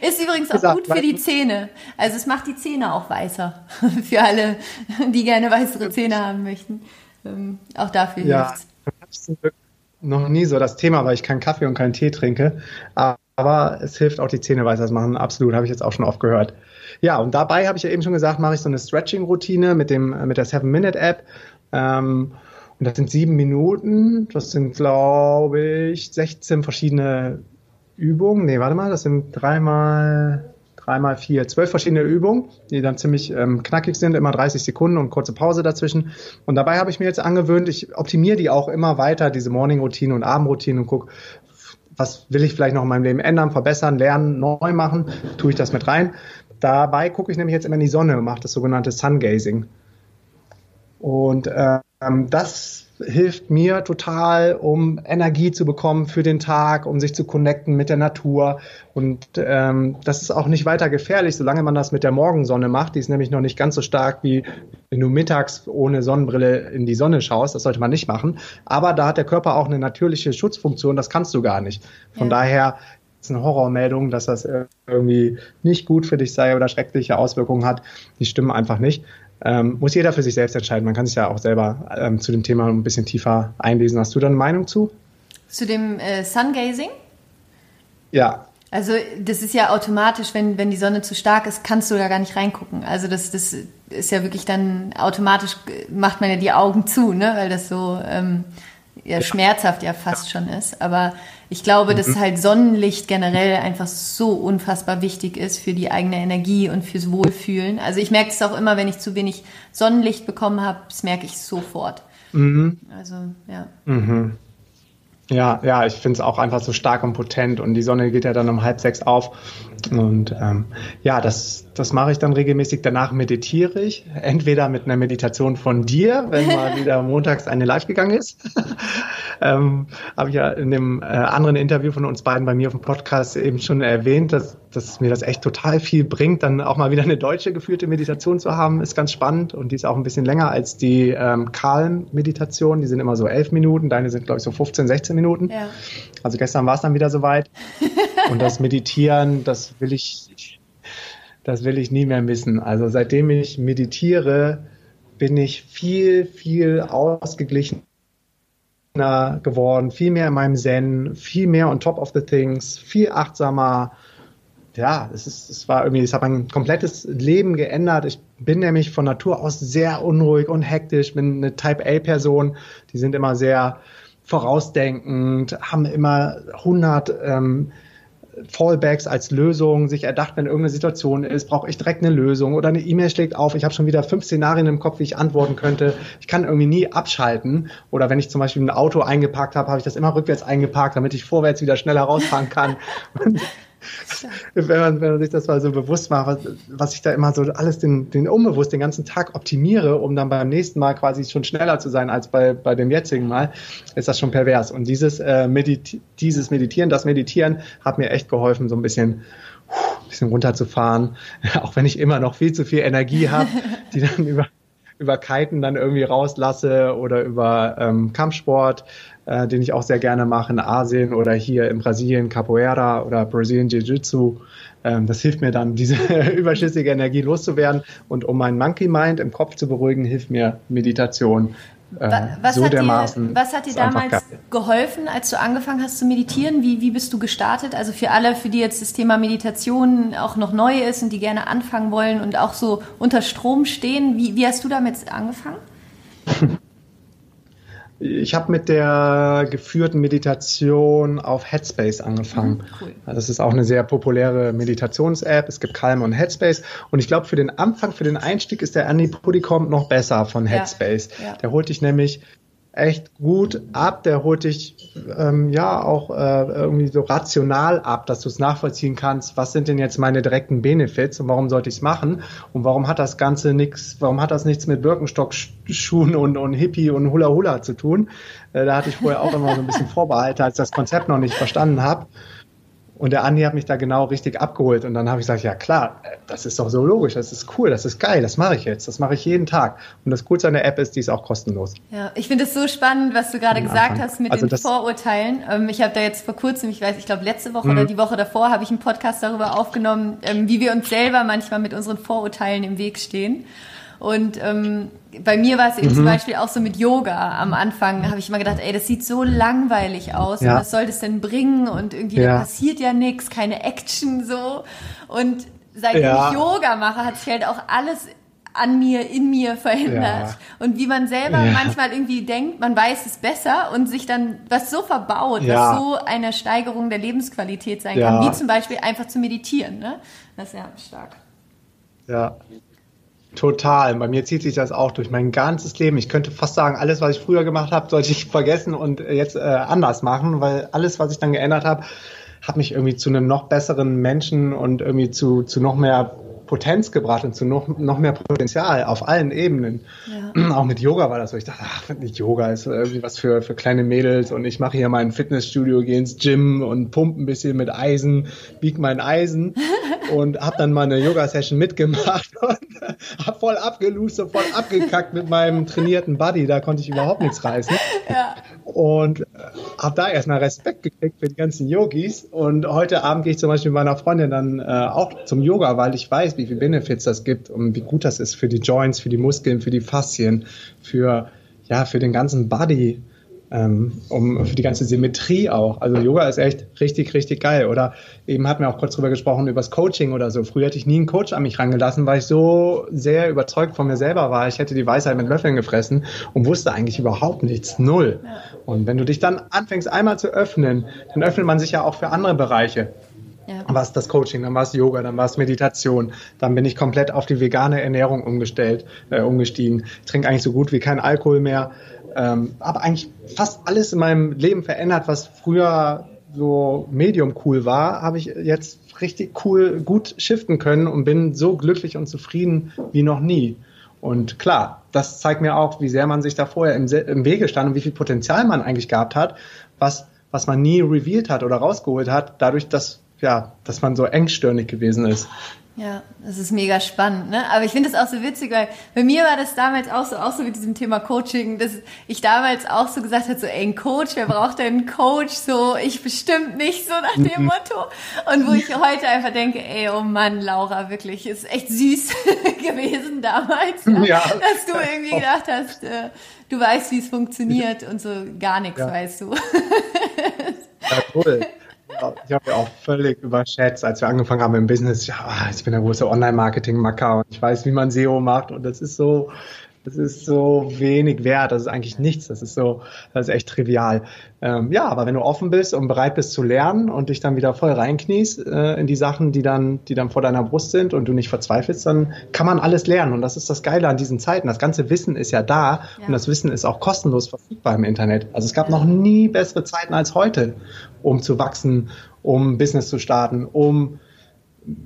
ist übrigens auch Gesagt, gut für die Zähne. Also es macht die Zähne auch weißer. für alle, die gerne weißere Zähne haben möchten. Ähm, auch dafür ja, hilft's. Das ist noch nie so das Thema, weil ich keinen Kaffee und keinen Tee trinke. Aber es hilft auch die Zähne weißer zu machen. Absolut, habe ich jetzt auch schon oft gehört. Ja, und dabei habe ich ja eben schon gesagt, mache ich so eine Stretching-Routine mit dem mit der Seven Minute App. Ähm, und das sind sieben Minuten. Das sind, glaube ich, 16 verschiedene Übungen. Nee, warte mal, das sind dreimal, dreimal vier, zwölf verschiedene Übungen, die dann ziemlich ähm, knackig sind, immer 30 Sekunden und kurze Pause dazwischen. Und dabei habe ich mir jetzt angewöhnt, ich optimiere die auch immer weiter, diese Morning-Routine und Abendroutine und gucke, was will ich vielleicht noch in meinem Leben ändern, verbessern, lernen, neu machen, tue ich das mit rein. Dabei gucke ich nämlich jetzt immer in die Sonne und mache das sogenannte Sun Gazing. Und ähm, das hilft mir total, um Energie zu bekommen für den Tag, um sich zu connecten mit der Natur. Und ähm, das ist auch nicht weiter gefährlich, solange man das mit der Morgensonne macht. Die ist nämlich noch nicht ganz so stark, wie wenn du mittags ohne Sonnenbrille in die Sonne schaust. Das sollte man nicht machen. Aber da hat der Körper auch eine natürliche Schutzfunktion. Das kannst du gar nicht. Von ja. daher eine Horrormeldung, dass das irgendwie nicht gut für dich sei oder schreckliche Auswirkungen hat. Die stimmen einfach nicht. Ähm, muss jeder für sich selbst entscheiden. Man kann sich ja auch selber ähm, zu dem Thema ein bisschen tiefer einlesen. Hast du da eine Meinung zu? Zu dem äh, Sungazing? Ja. Also das ist ja automatisch, wenn, wenn die Sonne zu stark ist, kannst du da gar nicht reingucken. Also das, das ist ja wirklich dann automatisch, macht man ja die Augen zu, ne? weil das so ähm, ja, schmerzhaft ja fast schon ist. Aber ich glaube, mhm. dass halt Sonnenlicht generell einfach so unfassbar wichtig ist für die eigene Energie und fürs Wohlfühlen. Also ich merke es auch immer, wenn ich zu wenig Sonnenlicht bekommen habe, das merke ich sofort. Mhm. Also, ja. Mhm. Ja, ja, ich finde es auch einfach so stark und potent und die Sonne geht ja dann um halb sechs auf und ähm, ja, das, das mache ich dann regelmäßig. Danach meditiere ich, entweder mit einer Meditation von dir, wenn mal wieder montags eine live gegangen ist. Ähm, Habe ich ja in dem äh, anderen Interview von uns beiden bei mir auf dem Podcast eben schon erwähnt, dass, dass mir das echt total viel bringt, dann auch mal wieder eine deutsche geführte Meditation zu haben, ist ganz spannend und die ist auch ein bisschen länger als die ähm, Calm-Meditation. Die sind immer so elf Minuten, deine sind glaube ich so 15, 16 Minuten. Ja. Also gestern war es dann wieder soweit. Und das Meditieren, das will ich, das will ich nie mehr missen. Also seitdem ich meditiere, bin ich viel, viel ausgeglichener geworden, viel mehr in meinem Zen, viel mehr on top of the things, viel achtsamer. Ja, es ist, es war irgendwie, es hat mein komplettes Leben geändert. Ich bin nämlich von Natur aus sehr unruhig und hektisch, bin eine Type A Person. Die sind immer sehr vorausdenkend, haben immer 100 ähm, Fallbacks als Lösung sich erdacht, wenn irgendeine Situation ist, brauche ich direkt eine Lösung oder eine E-Mail schlägt auf, ich habe schon wieder fünf Szenarien im Kopf, wie ich antworten könnte. Ich kann irgendwie nie abschalten. Oder wenn ich zum Beispiel ein Auto eingeparkt habe, habe ich das immer rückwärts eingeparkt, damit ich vorwärts wieder schneller rausfahren kann. wenn, man, wenn man sich das mal so bewusst macht, was, was ich da immer so alles den, den unbewusst den ganzen Tag optimiere, um dann beim nächsten Mal quasi schon schneller zu sein als bei, bei dem jetzigen Mal, ist das schon pervers. Und dieses, äh, Mediti dieses Meditieren, das Meditieren hat mir echt geholfen, so ein bisschen ein bisschen runterzufahren, auch wenn ich immer noch viel zu viel Energie habe, die dann über, über Kiten dann irgendwie rauslasse oder über ähm, Kampfsport äh, den ich auch sehr gerne mache in Asien oder hier in Brasilien Capoeira oder Brazilian Jiu-Jitsu. Ähm, das hilft mir dann, diese überschüssige Energie loszuwerden. Und um meinen Monkey Mind im Kopf zu beruhigen, hilft mir Meditation. Äh, was, so hat dir, was hat dir damals geholfen, als du angefangen hast zu meditieren? Wie, wie bist du gestartet? Also für alle, für die jetzt das Thema Meditation auch noch neu ist und die gerne anfangen wollen und auch so unter Strom stehen, wie, wie hast du damit angefangen? Ich habe mit der geführten Meditation auf Headspace angefangen. Mhm, cool. Das ist auch eine sehr populäre Meditations-App. Es gibt Calm und Headspace. Und ich glaube, für den Anfang, für den Einstieg ist der Andy Pudicom noch besser von Headspace. Ja, ja. Der holt dich nämlich echt gut ab. Der holt dich ähm, ja auch äh, irgendwie so rational ab, dass du es nachvollziehen kannst, was sind denn jetzt meine direkten Benefits und warum sollte ich es machen und warum hat das Ganze nichts, warum hat das nichts mit Birkenstock-Schuhen und, und Hippie und Hula Hula zu tun. Äh, da hatte ich vorher auch immer so ein bisschen Vorbehalte, als ich das Konzept noch nicht verstanden habe. Und der Andi hat mich da genau richtig abgeholt. Und dann habe ich gesagt, ja klar, das ist doch so logisch, das ist cool, das ist geil, das mache ich jetzt, das mache ich jeden Tag. Und das Coolste an der App ist, die ist auch kostenlos. Ja, ich finde es so spannend, was du gerade gesagt Anfang. hast mit also den Vorurteilen. Ähm, ich habe da jetzt vor kurzem, ich weiß, ich glaube letzte Woche mhm. oder die Woche davor, habe ich einen Podcast darüber aufgenommen, ähm, wie wir uns selber manchmal mit unseren Vorurteilen im Weg stehen. Und ähm, bei mir war es eben mhm. zum Beispiel auch so mit Yoga. Am Anfang habe ich immer gedacht, ey, das sieht so langweilig aus. Ja. Und was soll das denn bringen? Und irgendwie ja. passiert ja nichts, keine Action so. Und seitdem ja. ich Yoga mache, hat sich halt auch alles an mir, in mir verändert. Ja. Und wie man selber ja. manchmal irgendwie denkt, man weiß es besser und sich dann was so verbaut, ja. was so eine Steigerung der Lebensqualität sein kann, wie zum Beispiel einfach zu meditieren. Ne? Das ist ja stark. Ja, Total. Bei mir zieht sich das auch durch mein ganzes Leben. Ich könnte fast sagen, alles, was ich früher gemacht habe, sollte ich vergessen und jetzt äh, anders machen, weil alles, was ich dann geändert habe, hat mich irgendwie zu einem noch besseren Menschen und irgendwie zu, zu noch mehr Potenz gebracht und zu noch, noch mehr Potenzial auf allen Ebenen. Ja. Auch mit Yoga war das so. Ich dachte, ach, nicht Yoga ist irgendwie was für, für kleine Mädels und ich mache hier mein Fitnessstudio, gehe ins Gym und pumpe ein bisschen mit Eisen, bieg mein Eisen und habe dann mal eine Yoga-Session mitgemacht und hab voll abgelust und voll abgekackt mit meinem trainierten Buddy. Da konnte ich überhaupt nichts reißen. Ja. Und äh, habe da erstmal Respekt gekriegt für die ganzen Yogis. Und heute Abend gehe ich zum Beispiel mit meiner Freundin dann äh, auch zum Yoga, weil ich weiß, wie viele Benefits das gibt und wie gut das ist für die Joints, für die Muskeln, für die Faszien, für, ja, für den ganzen Body um für die ganze Symmetrie auch. Also Yoga ist echt richtig, richtig geil. Oder eben hatten wir auch kurz drüber gesprochen, über das Coaching oder so. Früher hätte ich nie einen Coach an mich rangelassen, weil ich so sehr überzeugt von mir selber war. Ich hätte die Weisheit mit Löffeln gefressen und wusste eigentlich überhaupt nichts. Null. Und wenn du dich dann anfängst einmal zu öffnen, dann öffnet man sich ja auch für andere Bereiche. Ja. Dann war es das Coaching, dann war es Yoga, dann war es Meditation. Dann bin ich komplett auf die vegane Ernährung umgestellt, äh, umgestiegen. Trinke eigentlich so gut wie kein Alkohol mehr. Ähm, aber eigentlich fast alles in meinem Leben verändert, was früher so medium cool war, habe ich jetzt richtig cool gut shiften können und bin so glücklich und zufrieden wie noch nie. Und klar, das zeigt mir auch, wie sehr man sich da vorher im, im Wege stand und wie viel Potenzial man eigentlich gehabt hat, was, was man nie revealed hat oder rausgeholt hat, dadurch, dass, ja, dass man so engstirnig gewesen ist. Ja, das ist mega spannend, ne? Aber ich finde es auch so witzig, weil bei mir war das damals auch so, auch so mit diesem Thema Coaching, dass ich damals auch so gesagt habe, so, ey, ein Coach, wer braucht denn einen Coach? So, ich bestimmt nicht, so nach dem mhm. Motto. Und wo ich heute einfach denke, ey, oh Mann, Laura, wirklich, ist echt süß gewesen damals, ja, ja. dass du irgendwie gedacht hast, äh, du weißt, wie es funktioniert und so gar nichts ja. weißt du. ja, cool ich habe ja auch völlig überschätzt, als wir angefangen haben im Business. Ja, ich bin der große Online-Marketing-Macker und ich weiß, wie man SEO macht und das ist so, das ist so wenig wert, das ist eigentlich nichts, das ist so, das ist echt trivial. Ähm, ja, aber wenn du offen bist und bereit bist zu lernen und dich dann wieder voll reinkniest äh, in die Sachen, die dann, die dann vor deiner Brust sind und du nicht verzweifelst, dann kann man alles lernen und das ist das Geile an diesen Zeiten. Das ganze Wissen ist ja da ja. und das Wissen ist auch kostenlos verfügbar im Internet. Also es gab noch nie bessere Zeiten als heute, um zu wachsen, um Business zu starten, um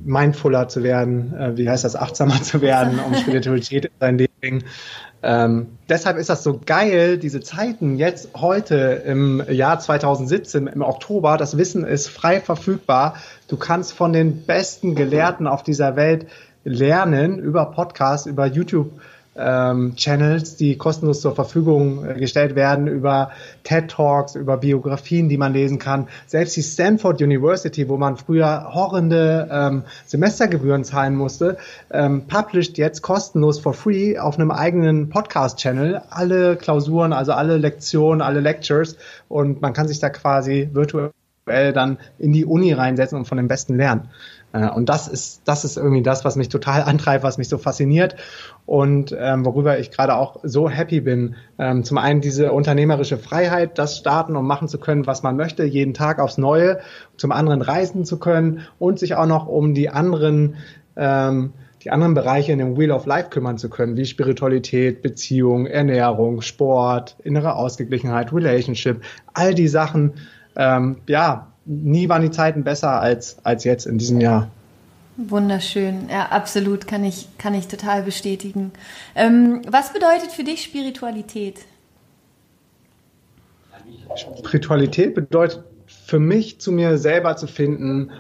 mindfuller zu werden, äh, wie heißt das, achtsamer zu werden, um Spiritualität in sein Leben. Ähm, deshalb ist das so geil, diese Zeiten jetzt heute im Jahr 2017, im Oktober, das Wissen ist frei verfügbar. Du kannst von den besten Gelehrten auf dieser Welt lernen über Podcasts, über YouTube ähm, Channels, die kostenlos zur Verfügung äh, gestellt werden, über TED Talks, über Biografien, die man lesen kann. Selbst die Stanford University, wo man früher horrende ähm, Semestergebühren zahlen musste, ähm, published jetzt kostenlos for free auf einem eigenen Podcast-Channel alle Klausuren, also alle Lektionen, alle Lectures und man kann sich da quasi virtuell dann in die Uni reinsetzen und von den Besten lernen. Äh, und das ist, das ist irgendwie das, was mich total antreibt, was mich so fasziniert und ähm, worüber ich gerade auch so happy bin. Ähm, zum einen diese unternehmerische Freiheit, das starten und machen zu können, was man möchte, jeden Tag aufs Neue, zum anderen reisen zu können und sich auch noch um die anderen ähm, die anderen Bereiche in dem Wheel of Life kümmern zu können, wie Spiritualität, Beziehung, Ernährung, Sport, innere Ausgeglichenheit, Relationship, all die Sachen, ähm, ja, nie waren die Zeiten besser als, als jetzt in diesem Jahr. Wunderschön, ja, absolut, kann ich, kann ich total bestätigen. Ähm, was bedeutet für dich Spiritualität? Spiritualität bedeutet für mich, zu mir selber zu finden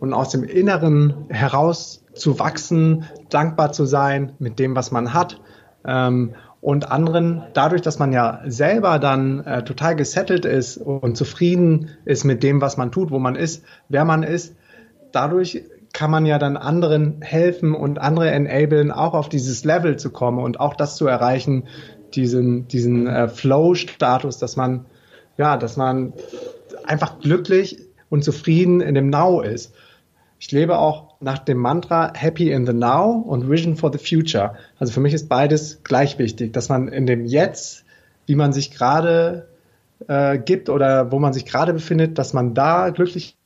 und aus dem Inneren heraus zu wachsen, dankbar zu sein mit dem, was man hat ähm, und anderen, dadurch, dass man ja selber dann äh, total gesettelt ist und zufrieden ist mit dem, was man tut, wo man ist, wer man ist, dadurch kann man ja dann anderen helfen und andere enablen, auch auf dieses Level zu kommen und auch das zu erreichen, diesen, diesen äh, Flow-Status, dass man, ja, dass man einfach glücklich und zufrieden in dem Now ist. Ich lebe auch nach dem Mantra Happy in the Now und Vision for the Future. Also für mich ist beides gleich wichtig, dass man in dem Jetzt, wie man sich gerade äh, gibt oder wo man sich gerade befindet, dass man da glücklich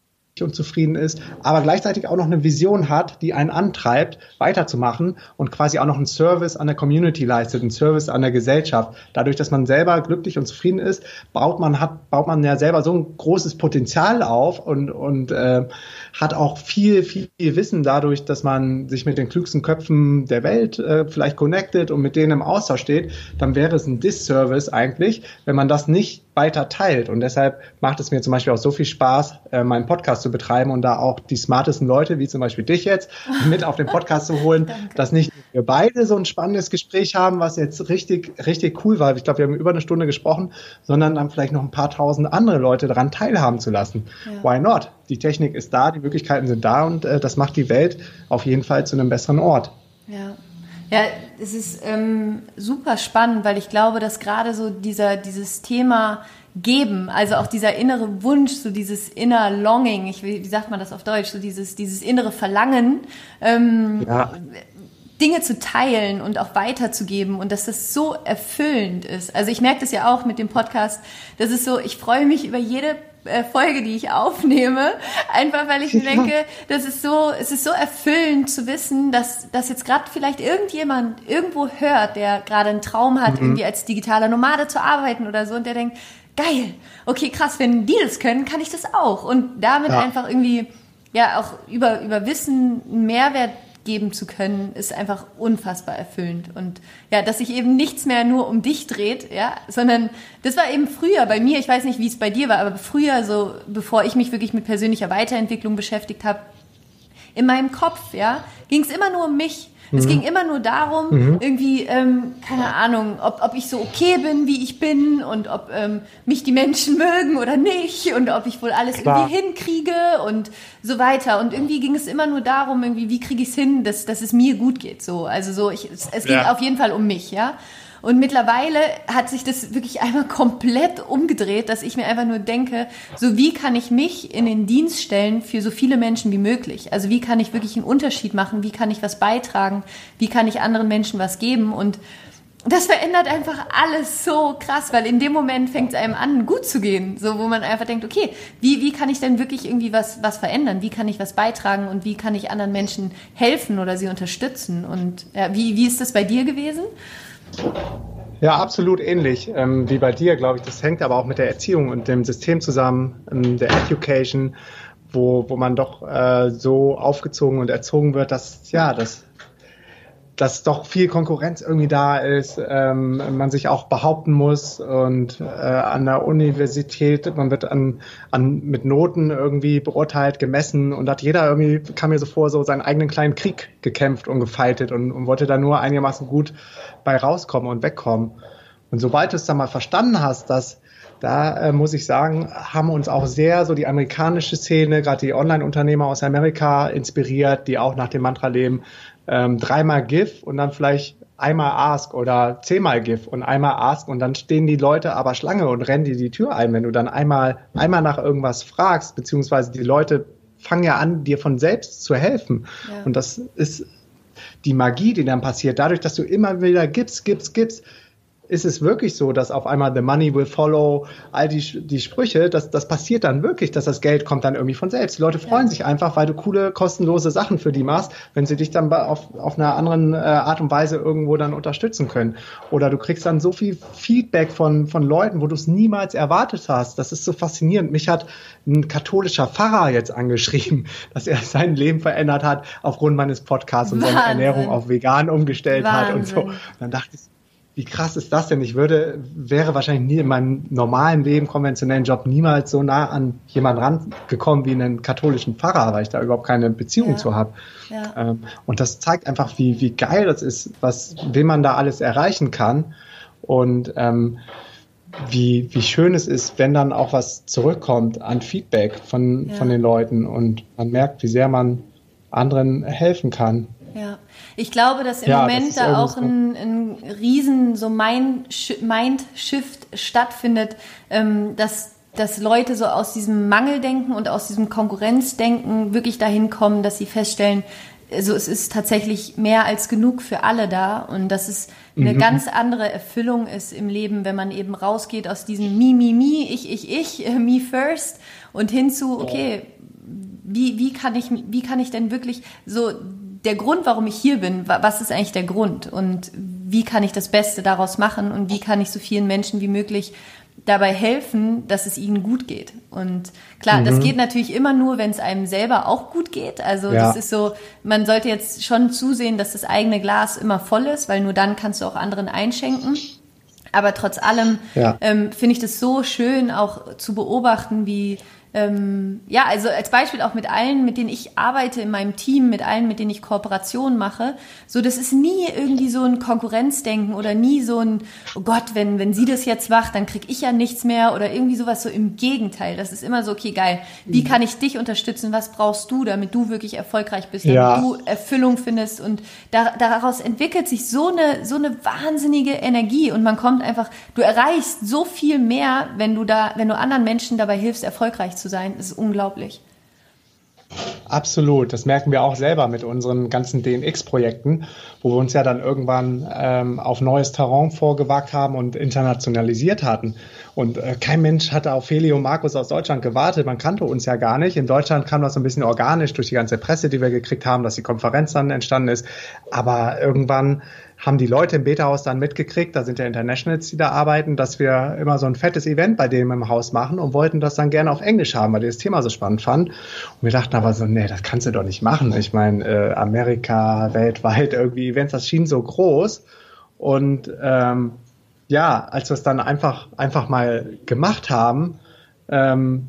und zufrieden ist, aber gleichzeitig auch noch eine Vision hat, die einen antreibt, weiterzumachen und quasi auch noch einen Service an der Community leistet, einen Service an der Gesellschaft. Dadurch, dass man selber glücklich und zufrieden ist, baut man hat baut man ja selber so ein großes Potenzial auf und und äh, hat auch viel viel Wissen dadurch, dass man sich mit den klügsten Köpfen der Welt äh, vielleicht connected und mit denen im Austausch steht. Dann wäre es ein Disservice eigentlich, wenn man das nicht weiter teilt. Und deshalb macht es mir zum Beispiel auch so viel Spaß, äh, meinen Podcast zu betreiben und da auch die smartesten Leute, wie zum Beispiel dich jetzt, mit auf den Podcast zu holen, dass nicht wir beide so ein spannendes Gespräch haben, was jetzt richtig, richtig cool war. Ich glaube, wir haben über eine Stunde gesprochen, sondern dann vielleicht noch ein paar tausend andere Leute daran teilhaben zu lassen. Ja. Why not? Die Technik ist da, die Möglichkeiten sind da und äh, das macht die Welt auf jeden Fall zu einem besseren Ort. Ja. Ja, es ist ähm, super spannend, weil ich glaube, dass gerade so dieser, dieses Thema Geben, also auch dieser innere Wunsch, so dieses inner Longing, ich, wie sagt man das auf Deutsch, so dieses, dieses innere Verlangen, ähm, ja. Dinge zu teilen und auch weiterzugeben und dass das so erfüllend ist. Also ich merke das ja auch mit dem Podcast, das ist so, ich freue mich über jede Folge, die ich aufnehme, einfach weil ich mir denke, das ist so, es ist so erfüllend zu wissen, dass, dass jetzt gerade vielleicht irgendjemand irgendwo hört, der gerade einen Traum hat, mhm. irgendwie als digitaler Nomade zu arbeiten oder so und der denkt, geil, okay, krass, wenn die das können, kann ich das auch und damit ja. einfach irgendwie ja auch über über Wissen einen Mehrwert geben zu können, ist einfach unfassbar erfüllend. Und ja, dass sich eben nichts mehr nur um dich dreht, ja, sondern das war eben früher bei mir, ich weiß nicht, wie es bei dir war, aber früher, so bevor ich mich wirklich mit persönlicher Weiterentwicklung beschäftigt habe, in meinem Kopf, ja, ging es immer nur um mich. Es mhm. ging immer nur darum, mhm. irgendwie, ähm, keine Ahnung, ob, ob ich so okay bin, wie ich bin und ob ähm, mich die Menschen mögen oder nicht und ob ich wohl alles Klar. irgendwie hinkriege und so weiter. Und irgendwie ging es immer nur darum, irgendwie, wie kriege ich es hin, dass, dass es mir gut geht. So, also so, ich, es, es geht ja. auf jeden Fall um mich, ja. Und mittlerweile hat sich das wirklich einmal komplett umgedreht, dass ich mir einfach nur denke, so wie kann ich mich in den Dienst stellen für so viele Menschen wie möglich? Also wie kann ich wirklich einen Unterschied machen? Wie kann ich was beitragen? Wie kann ich anderen Menschen was geben? Und das verändert einfach alles so krass, weil in dem Moment fängt es einem an, gut zu gehen. So, wo man einfach denkt, okay, wie, wie kann ich denn wirklich irgendwie was, was verändern? Wie kann ich was beitragen und wie kann ich anderen Menschen helfen oder sie unterstützen? Und ja, wie, wie ist das bei dir gewesen? Ja, absolut ähnlich ähm, wie bei dir, glaube ich. Das hängt aber auch mit der Erziehung und dem System zusammen, ähm, der Education, wo, wo man doch äh, so aufgezogen und erzogen wird, dass ja, das dass doch viel Konkurrenz irgendwie da ist, ähm, man sich auch behaupten muss und äh, an der Universität, man wird an, an mit Noten irgendwie beurteilt, gemessen und hat jeder irgendwie, kam mir so vor, so seinen eigenen kleinen Krieg gekämpft und gefeitet und, und wollte da nur einigermaßen gut bei rauskommen und wegkommen. Und sobald du es dann mal verstanden hast, dass da äh, muss ich sagen, haben uns auch sehr so die amerikanische Szene, gerade die Online-Unternehmer aus Amerika inspiriert, die auch nach dem Mantra leben, ähm, dreimal GIF und dann vielleicht einmal Ask oder zehnmal GIF und einmal Ask und dann stehen die Leute aber Schlange und rennen dir die Tür ein, wenn du dann einmal, einmal nach irgendwas fragst, beziehungsweise die Leute fangen ja an, dir von selbst zu helfen. Ja. Und das ist die Magie, die dann passiert, dadurch, dass du immer wieder gibst, gibst, gibst, ist es wirklich so, dass auf einmal the money will follow, all die, die Sprüche, das, das passiert dann wirklich, dass das Geld kommt dann irgendwie von selbst. Die Leute freuen ja. sich einfach, weil du coole, kostenlose Sachen für die machst, wenn sie dich dann auf, auf einer anderen äh, Art und Weise irgendwo dann unterstützen können. Oder du kriegst dann so viel Feedback von, von Leuten, wo du es niemals erwartet hast. Das ist so faszinierend. Mich hat ein katholischer Pfarrer jetzt angeschrieben, dass er sein Leben verändert hat aufgrund meines Podcasts und seine Ernährung auf vegan umgestellt Wahnsinn. hat und so. Und dann dachte ich, wie krass ist das denn? Ich würde, wäre wahrscheinlich nie in meinem normalen Leben, konventionellen Job niemals so nah an jemanden rangekommen wie einen katholischen Pfarrer, weil ich da überhaupt keine Beziehung ja. zu habe. Ja. Ähm, und das zeigt einfach, wie, wie geil das ist, was, wen man da alles erreichen kann. Und ähm, wie, wie schön es ist, wenn dann auch was zurückkommt an Feedback von, ja. von den Leuten und man merkt, wie sehr man anderen helfen kann. Ja, ich glaube, dass im ja, Moment das da auch ein, ein riesen so Mind-Shift stattfindet, ähm, dass dass Leute so aus diesem Mangeldenken und aus diesem Konkurrenzdenken wirklich dahin kommen, dass sie feststellen, also es ist tatsächlich mehr als genug für alle da und dass es eine mhm. ganz andere Erfüllung ist im Leben, wenn man eben rausgeht aus diesem Mi, Mi, Mi, ich, ich, ich, me first und hinzu, okay, wie, wie kann ich, wie kann ich denn wirklich so der Grund, warum ich hier bin, was ist eigentlich der Grund und wie kann ich das Beste daraus machen und wie kann ich so vielen Menschen wie möglich dabei helfen, dass es ihnen gut geht. Und klar, mhm. das geht natürlich immer nur, wenn es einem selber auch gut geht. Also ja. das ist so, man sollte jetzt schon zusehen, dass das eigene Glas immer voll ist, weil nur dann kannst du auch anderen einschenken. Aber trotz allem ja. ähm, finde ich das so schön, auch zu beobachten, wie ähm, ja, also als Beispiel auch mit allen, mit denen ich arbeite in meinem Team, mit allen, mit denen ich Kooperationen mache, so das ist nie irgendwie so ein Konkurrenzdenken oder nie so ein, oh Gott, wenn, wenn sie das jetzt macht, dann krieg ich ja nichts mehr oder irgendwie sowas. So im Gegenteil. Das ist immer so, okay, geil, wie kann ich dich unterstützen, was brauchst du, damit du wirklich erfolgreich bist, damit ja. du Erfüllung findest? Und da, daraus entwickelt sich so eine, so eine wahnsinnige Energie. Und man kommt einfach, du erreichst so viel mehr, wenn du da, wenn du anderen Menschen dabei hilfst, erfolgreich zu sein. Ist unglaublich. Absolut, das merken wir auch selber mit unseren ganzen DNX-Projekten, wo wir uns ja dann irgendwann ähm, auf neues Terrain vorgewagt haben und internationalisiert hatten. Und äh, kein Mensch hatte auf und Markus aus Deutschland gewartet, man kannte uns ja gar nicht. In Deutschland kam das so ein bisschen organisch durch die ganze Presse, die wir gekriegt haben, dass die Konferenz dann entstanden ist. Aber irgendwann haben die Leute im Beta-Haus dann mitgekriegt, da sind ja Internationals, die da arbeiten, dass wir immer so ein fettes Event bei denen im Haus machen und wollten das dann gerne auf Englisch haben, weil die das Thema so spannend fanden. Und wir dachten aber so, nee, das kannst du doch nicht machen. Ich meine, äh, Amerika, weltweit irgendwie Events, das schien so groß. Und ähm, ja, als wir es dann einfach, einfach mal gemacht haben, ähm,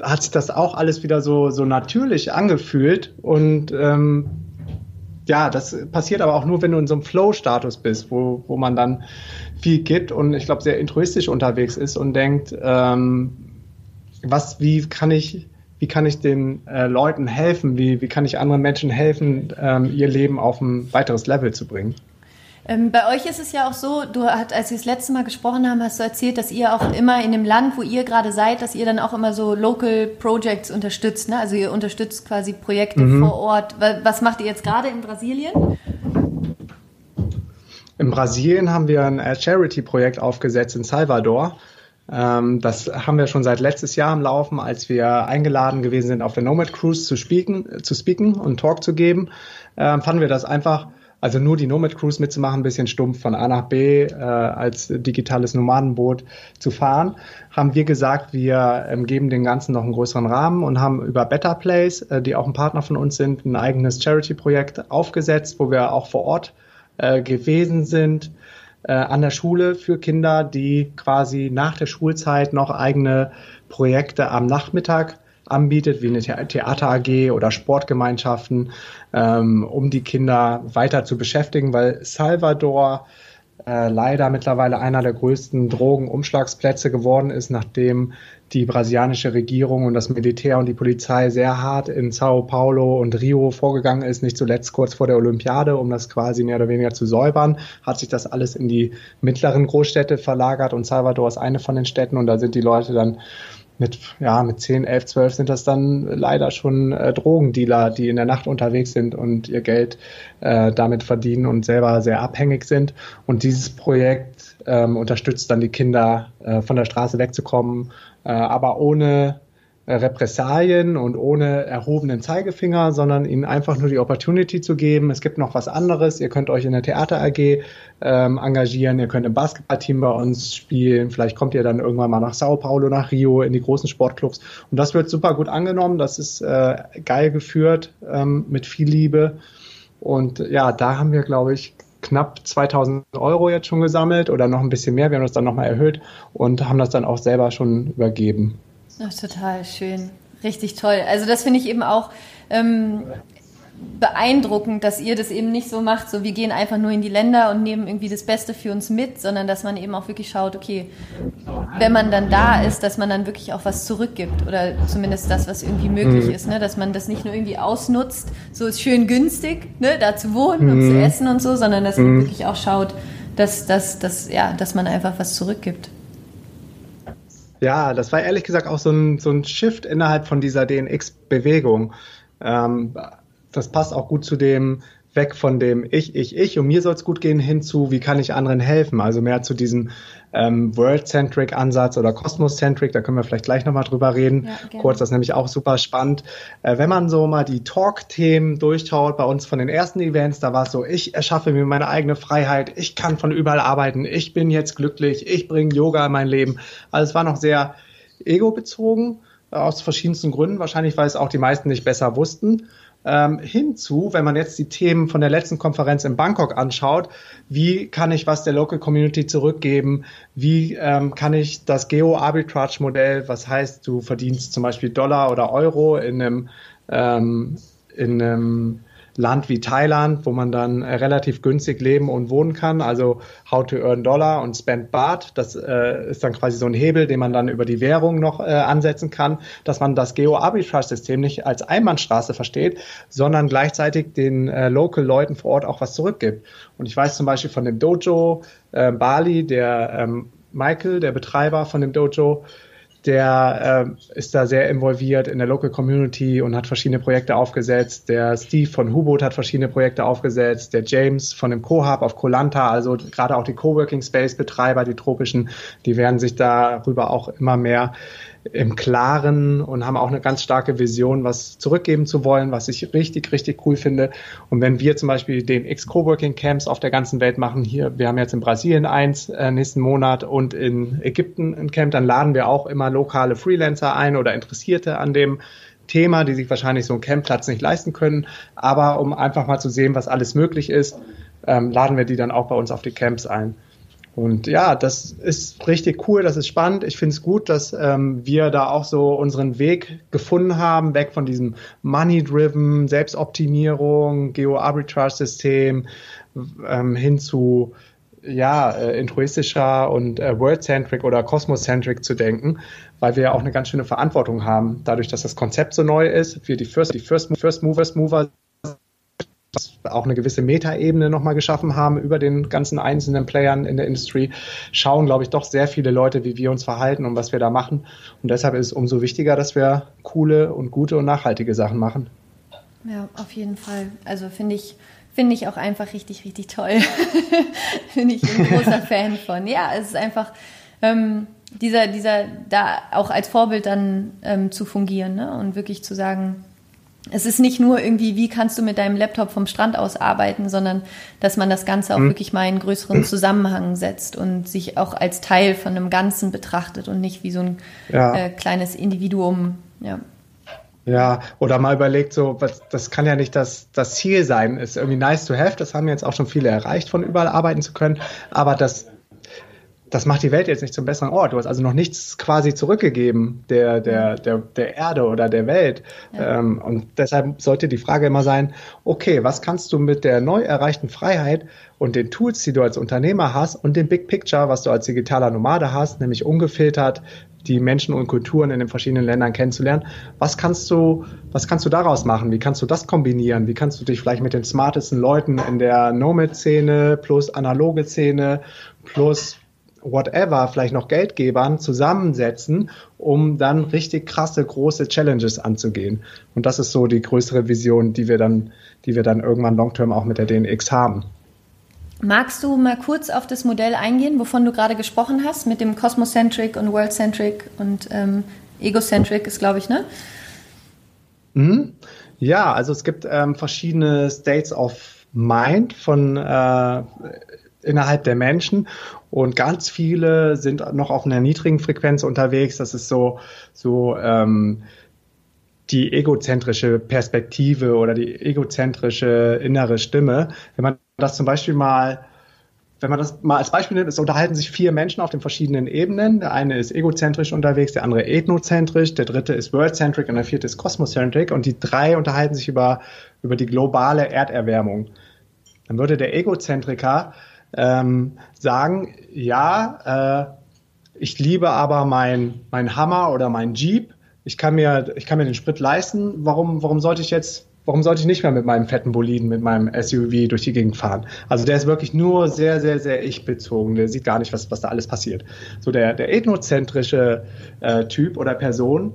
hat sich das auch alles wieder so, so natürlich angefühlt und ähm, ja, das passiert aber auch nur, wenn du in so einem Flow-Status bist, wo, wo man dann viel gibt und ich glaube sehr intruistisch unterwegs ist und denkt, ähm, was, wie kann ich, wie kann ich den äh, Leuten helfen, wie, wie kann ich anderen Menschen helfen, ähm, ihr Leben auf ein weiteres Level zu bringen? Ähm, bei euch ist es ja auch so, du hast, als wir das letzte Mal gesprochen haben, hast du erzählt, dass ihr auch immer in dem Land, wo ihr gerade seid, dass ihr dann auch immer so Local Projects unterstützt. Ne? Also ihr unterstützt quasi Projekte mhm. vor Ort. Was macht ihr jetzt gerade in Brasilien? In Brasilien haben wir ein äh, Charity-Projekt aufgesetzt in Salvador. Ähm, das haben wir schon seit letztes Jahr am Laufen, als wir eingeladen gewesen sind, auf der Nomad Cruise zu speaken, zu speaken und Talk zu geben. Ähm, fanden wir das einfach also nur die Nomad Cruise mitzumachen, ein bisschen stumpf von A nach B äh, als digitales Nomadenboot zu fahren, haben wir gesagt, wir ähm, geben dem Ganzen noch einen größeren Rahmen und haben über Better Place, äh, die auch ein Partner von uns sind, ein eigenes Charity-Projekt aufgesetzt, wo wir auch vor Ort äh, gewesen sind äh, an der Schule für Kinder, die quasi nach der Schulzeit noch eigene Projekte am Nachmittag anbietet, wie eine Theater AG oder Sportgemeinschaften, ähm, um die Kinder weiter zu beschäftigen, weil Salvador äh, leider mittlerweile einer der größten Drogenumschlagsplätze geworden ist, nachdem die brasilianische Regierung und das Militär und die Polizei sehr hart in Sao Paulo und Rio vorgegangen ist, nicht zuletzt kurz vor der Olympiade, um das quasi mehr oder weniger zu säubern, hat sich das alles in die mittleren Großstädte verlagert und Salvador ist eine von den Städten und da sind die Leute dann mit, ja, mit 10, 11, 12 sind das dann leider schon äh, Drogendealer, die in der Nacht unterwegs sind und ihr Geld äh, damit verdienen und selber sehr abhängig sind. Und dieses Projekt ähm, unterstützt dann die Kinder, äh, von der Straße wegzukommen, äh, aber ohne Repressalien und ohne erhobenen Zeigefinger, sondern ihnen einfach nur die Opportunity zu geben. Es gibt noch was anderes. Ihr könnt euch in der Theater AG ähm, engagieren, ihr könnt im Basketballteam bei uns spielen. Vielleicht kommt ihr dann irgendwann mal nach Sao Paulo, nach Rio in die großen Sportclubs. Und das wird super gut angenommen. Das ist äh, geil geführt ähm, mit viel Liebe. Und ja, da haben wir, glaube ich, knapp 2000 Euro jetzt schon gesammelt oder noch ein bisschen mehr. Wir haben das dann nochmal erhöht und haben das dann auch selber schon übergeben. Ach, total schön. Richtig toll. Also das finde ich eben auch ähm, beeindruckend, dass ihr das eben nicht so macht, so wir gehen einfach nur in die Länder und nehmen irgendwie das Beste für uns mit, sondern dass man eben auch wirklich schaut, okay, wenn man dann da ist, dass man dann wirklich auch was zurückgibt oder zumindest das, was irgendwie möglich mhm. ist, ne? dass man das nicht nur irgendwie ausnutzt, so ist schön günstig, ne? da zu wohnen mhm. und zu essen und so, sondern dass man mhm. wirklich auch schaut, dass, dass, dass, ja, dass man einfach was zurückgibt. Ja, das war ehrlich gesagt auch so ein, so ein Shift innerhalb von dieser DNX-Bewegung. Ähm, das passt auch gut zu dem, weg von dem Ich, Ich, Ich und mir soll es gut gehen hin zu, wie kann ich anderen helfen? Also mehr zu diesem ähm, World-Centric Ansatz oder Cosmos-Centric, da können wir vielleicht gleich nochmal drüber reden. Ja, Kurz, das ist nämlich auch super spannend. Äh, wenn man so mal die Talk-Themen durchschaut, bei uns von den ersten Events, da war es so, ich erschaffe mir meine eigene Freiheit, ich kann von überall arbeiten, ich bin jetzt glücklich, ich bringe Yoga in mein Leben. Also es war noch sehr ego-bezogen aus verschiedensten Gründen, wahrscheinlich weil es auch die meisten nicht besser wussten ähm, hinzu, wenn man jetzt die Themen von der letzten Konferenz in Bangkok anschaut, wie kann ich was der Local Community zurückgeben? Wie ähm, kann ich das Geo-Arbitrage-Modell, was heißt, du verdienst zum Beispiel Dollar oder Euro in einem, ähm, in einem Land wie Thailand, wo man dann äh, relativ günstig leben und wohnen kann. Also How to Earn Dollar und Spend Baht. Das äh, ist dann quasi so ein Hebel, den man dann über die Währung noch äh, ansetzen kann, dass man das Geo-Arbitrage-System nicht als Einbahnstraße versteht, sondern gleichzeitig den äh, Local-Leuten vor Ort auch was zurückgibt. Und ich weiß zum Beispiel von dem Dojo äh, Bali, der ähm, Michael, der Betreiber von dem Dojo, der äh, ist da sehr involviert in der Local Community und hat verschiedene Projekte aufgesetzt. Der Steve von Hubot hat verschiedene Projekte aufgesetzt. Der James von dem Co-Hub auf Kolanta, also gerade auch die Coworking Space Betreiber, die tropischen, die werden sich darüber auch immer mehr im Klaren und haben auch eine ganz starke Vision, was zurückgeben zu wollen, was ich richtig, richtig cool finde. Und wenn wir zum Beispiel den X-Coworking Camps auf der ganzen Welt machen, hier, wir haben jetzt in Brasilien eins äh, nächsten Monat und in Ägypten ein Camp, dann laden wir auch immer lokale Freelancer ein oder Interessierte an dem Thema, die sich wahrscheinlich so einen Campplatz nicht leisten können. Aber um einfach mal zu sehen, was alles möglich ist, ähm, laden wir die dann auch bei uns auf die Camps ein. Und ja, das ist richtig cool, das ist spannend. Ich finde es gut, dass ähm, wir da auch so unseren Weg gefunden haben, weg von diesem Money-Driven, Selbstoptimierung, Geo-Arbitrage-System ähm, hin zu ja, äh, intruistischer und äh, world-centric oder cosmos-centric zu denken, weil wir ja auch eine ganz schöne Verantwortung haben, dadurch, dass das Konzept so neu ist. Wir die First, die First, First Movers Mover auch eine gewisse Metaebene nochmal geschaffen haben über den ganzen einzelnen Playern in der Industrie, schauen, glaube ich, doch sehr viele Leute, wie wir uns verhalten und was wir da machen. Und deshalb ist es umso wichtiger, dass wir coole und gute und nachhaltige Sachen machen. Ja, auf jeden Fall. Also finde ich, finde ich auch einfach richtig, richtig toll. finde ich ein großer Fan von. Ja, es ist einfach ähm, dieser, dieser, da auch als Vorbild dann ähm, zu fungieren ne? und wirklich zu sagen, es ist nicht nur irgendwie, wie kannst du mit deinem Laptop vom Strand aus arbeiten, sondern dass man das Ganze auch mhm. wirklich mal in größeren Zusammenhang setzt und sich auch als Teil von einem Ganzen betrachtet und nicht wie so ein ja. äh, kleines Individuum. Ja. Ja, oder mal überlegt, so, was, das kann ja nicht das, das Ziel sein. Ist irgendwie nice to have, das haben jetzt auch schon viele erreicht, von überall arbeiten zu können. Aber das, das macht die Welt jetzt nicht zum besseren Ort. Du hast also noch nichts quasi zurückgegeben der, der, der, der Erde oder der Welt. Ja. Ähm, und deshalb sollte die Frage immer sein, okay, was kannst du mit der neu erreichten Freiheit und den Tools, die du als Unternehmer hast und dem Big Picture, was du als digitaler Nomade hast, nämlich ungefiltert die Menschen und Kulturen in den verschiedenen Ländern kennenzulernen. Was kannst du, was kannst du daraus machen? Wie kannst du das kombinieren? Wie kannst du dich vielleicht mit den smartesten Leuten in der Nomad-Szene plus analoge Szene plus whatever, vielleicht noch Geldgebern zusammensetzen, um dann richtig krasse, große Challenges anzugehen. Und das ist so die größere Vision, die wir dann, die wir dann irgendwann long-term auch mit der DNX haben. Magst du mal kurz auf das Modell eingehen, wovon du gerade gesprochen hast, mit dem Cosmocentric und Worldcentric und ähm, Egocentric ist, glaube ich, ne? Mhm. Ja, also es gibt ähm, verschiedene States of Mind von äh, innerhalb der Menschen und ganz viele sind noch auf einer niedrigen Frequenz unterwegs. Das ist so, so ähm, die egozentrische Perspektive oder die egozentrische innere Stimme. Wenn man das zum Beispiel mal wenn man das mal als Beispiel nimmt, es unterhalten sich vier Menschen auf den verschiedenen Ebenen. Der eine ist egozentrisch unterwegs, der andere ethnozentrisch, der dritte ist worldcentric und der vierte ist cosmocentric und die drei unterhalten sich über, über die globale Erderwärmung. Dann würde der Egozentriker ähm, sagen, ja, äh, ich liebe aber mein, mein Hammer oder mein Jeep. Ich kann mir, ich kann mir den Sprit leisten. Warum, warum sollte ich jetzt, warum sollte ich nicht mehr mit meinem fetten Boliden, mit meinem SUV durch die Gegend fahren? Also der ist wirklich nur sehr, sehr, sehr ich-bezogen. Der sieht gar nicht, was, was da alles passiert. So der, der ethnozentrische äh, Typ oder Person,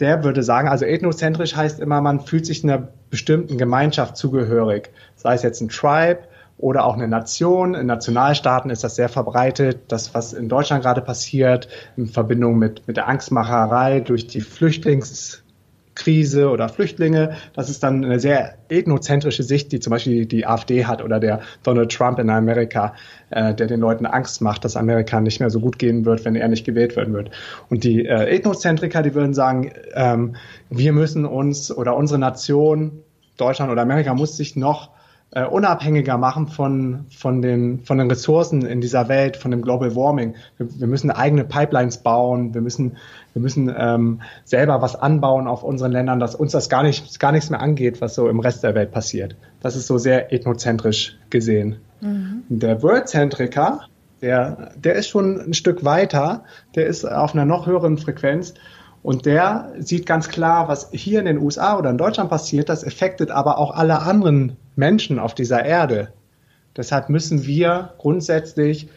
der würde sagen, also ethnozentrisch heißt immer, man fühlt sich einer bestimmten Gemeinschaft zugehörig, sei es jetzt ein Tribe oder auch eine Nation. In Nationalstaaten ist das sehr verbreitet. Das, was in Deutschland gerade passiert, in Verbindung mit, mit der Angstmacherei durch die Flüchtlings Krise oder Flüchtlinge. Das ist dann eine sehr ethnozentrische Sicht, die zum Beispiel die AfD hat oder der Donald Trump in Amerika, äh, der den Leuten Angst macht, dass Amerika nicht mehr so gut gehen wird, wenn er nicht gewählt werden wird. Und die äh, Ethnozentriker, die würden sagen, ähm, wir müssen uns oder unsere Nation, Deutschland oder Amerika muss sich noch äh, unabhängiger machen von, von, den, von den Ressourcen in dieser Welt, von dem Global Warming. Wir, wir müssen eigene Pipelines bauen, wir müssen, wir müssen ähm, selber was anbauen auf unseren Ländern, dass uns das gar, nicht, gar nichts mehr angeht, was so im Rest der Welt passiert. Das ist so sehr ethnozentrisch gesehen. Mhm. Der Worldcentriker, der, der ist schon ein Stück weiter, der ist auf einer noch höheren Frequenz und der sieht ganz klar, was hier in den USA oder in Deutschland passiert, das affektet aber auch alle anderen Menschen auf dieser Erde. Deshalb müssen wir grundsätzlich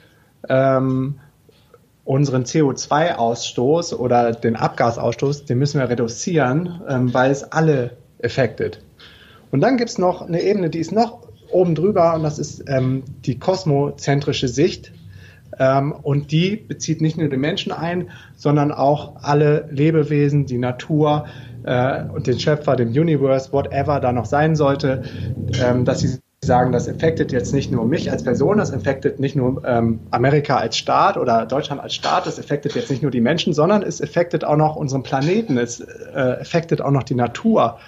ähm, unseren CO2-Ausstoß oder den Abgasausstoß, den müssen wir reduzieren, ähm, weil es alle affektet. Und dann gibt es noch eine Ebene, die ist noch oben drüber und das ist ähm, die kosmozentrische Sicht. Ähm, und die bezieht nicht nur den Menschen ein, sondern auch alle Lebewesen, die Natur äh, und den Schöpfer, den Universe, whatever da noch sein sollte, ähm, dass sie sagen, das affectet jetzt nicht nur mich als Person, das affectet nicht nur ähm, Amerika als Staat oder Deutschland als Staat, das affectet jetzt nicht nur die Menschen, sondern es affectet auch noch unseren Planeten, es äh, affectet auch noch die Natur.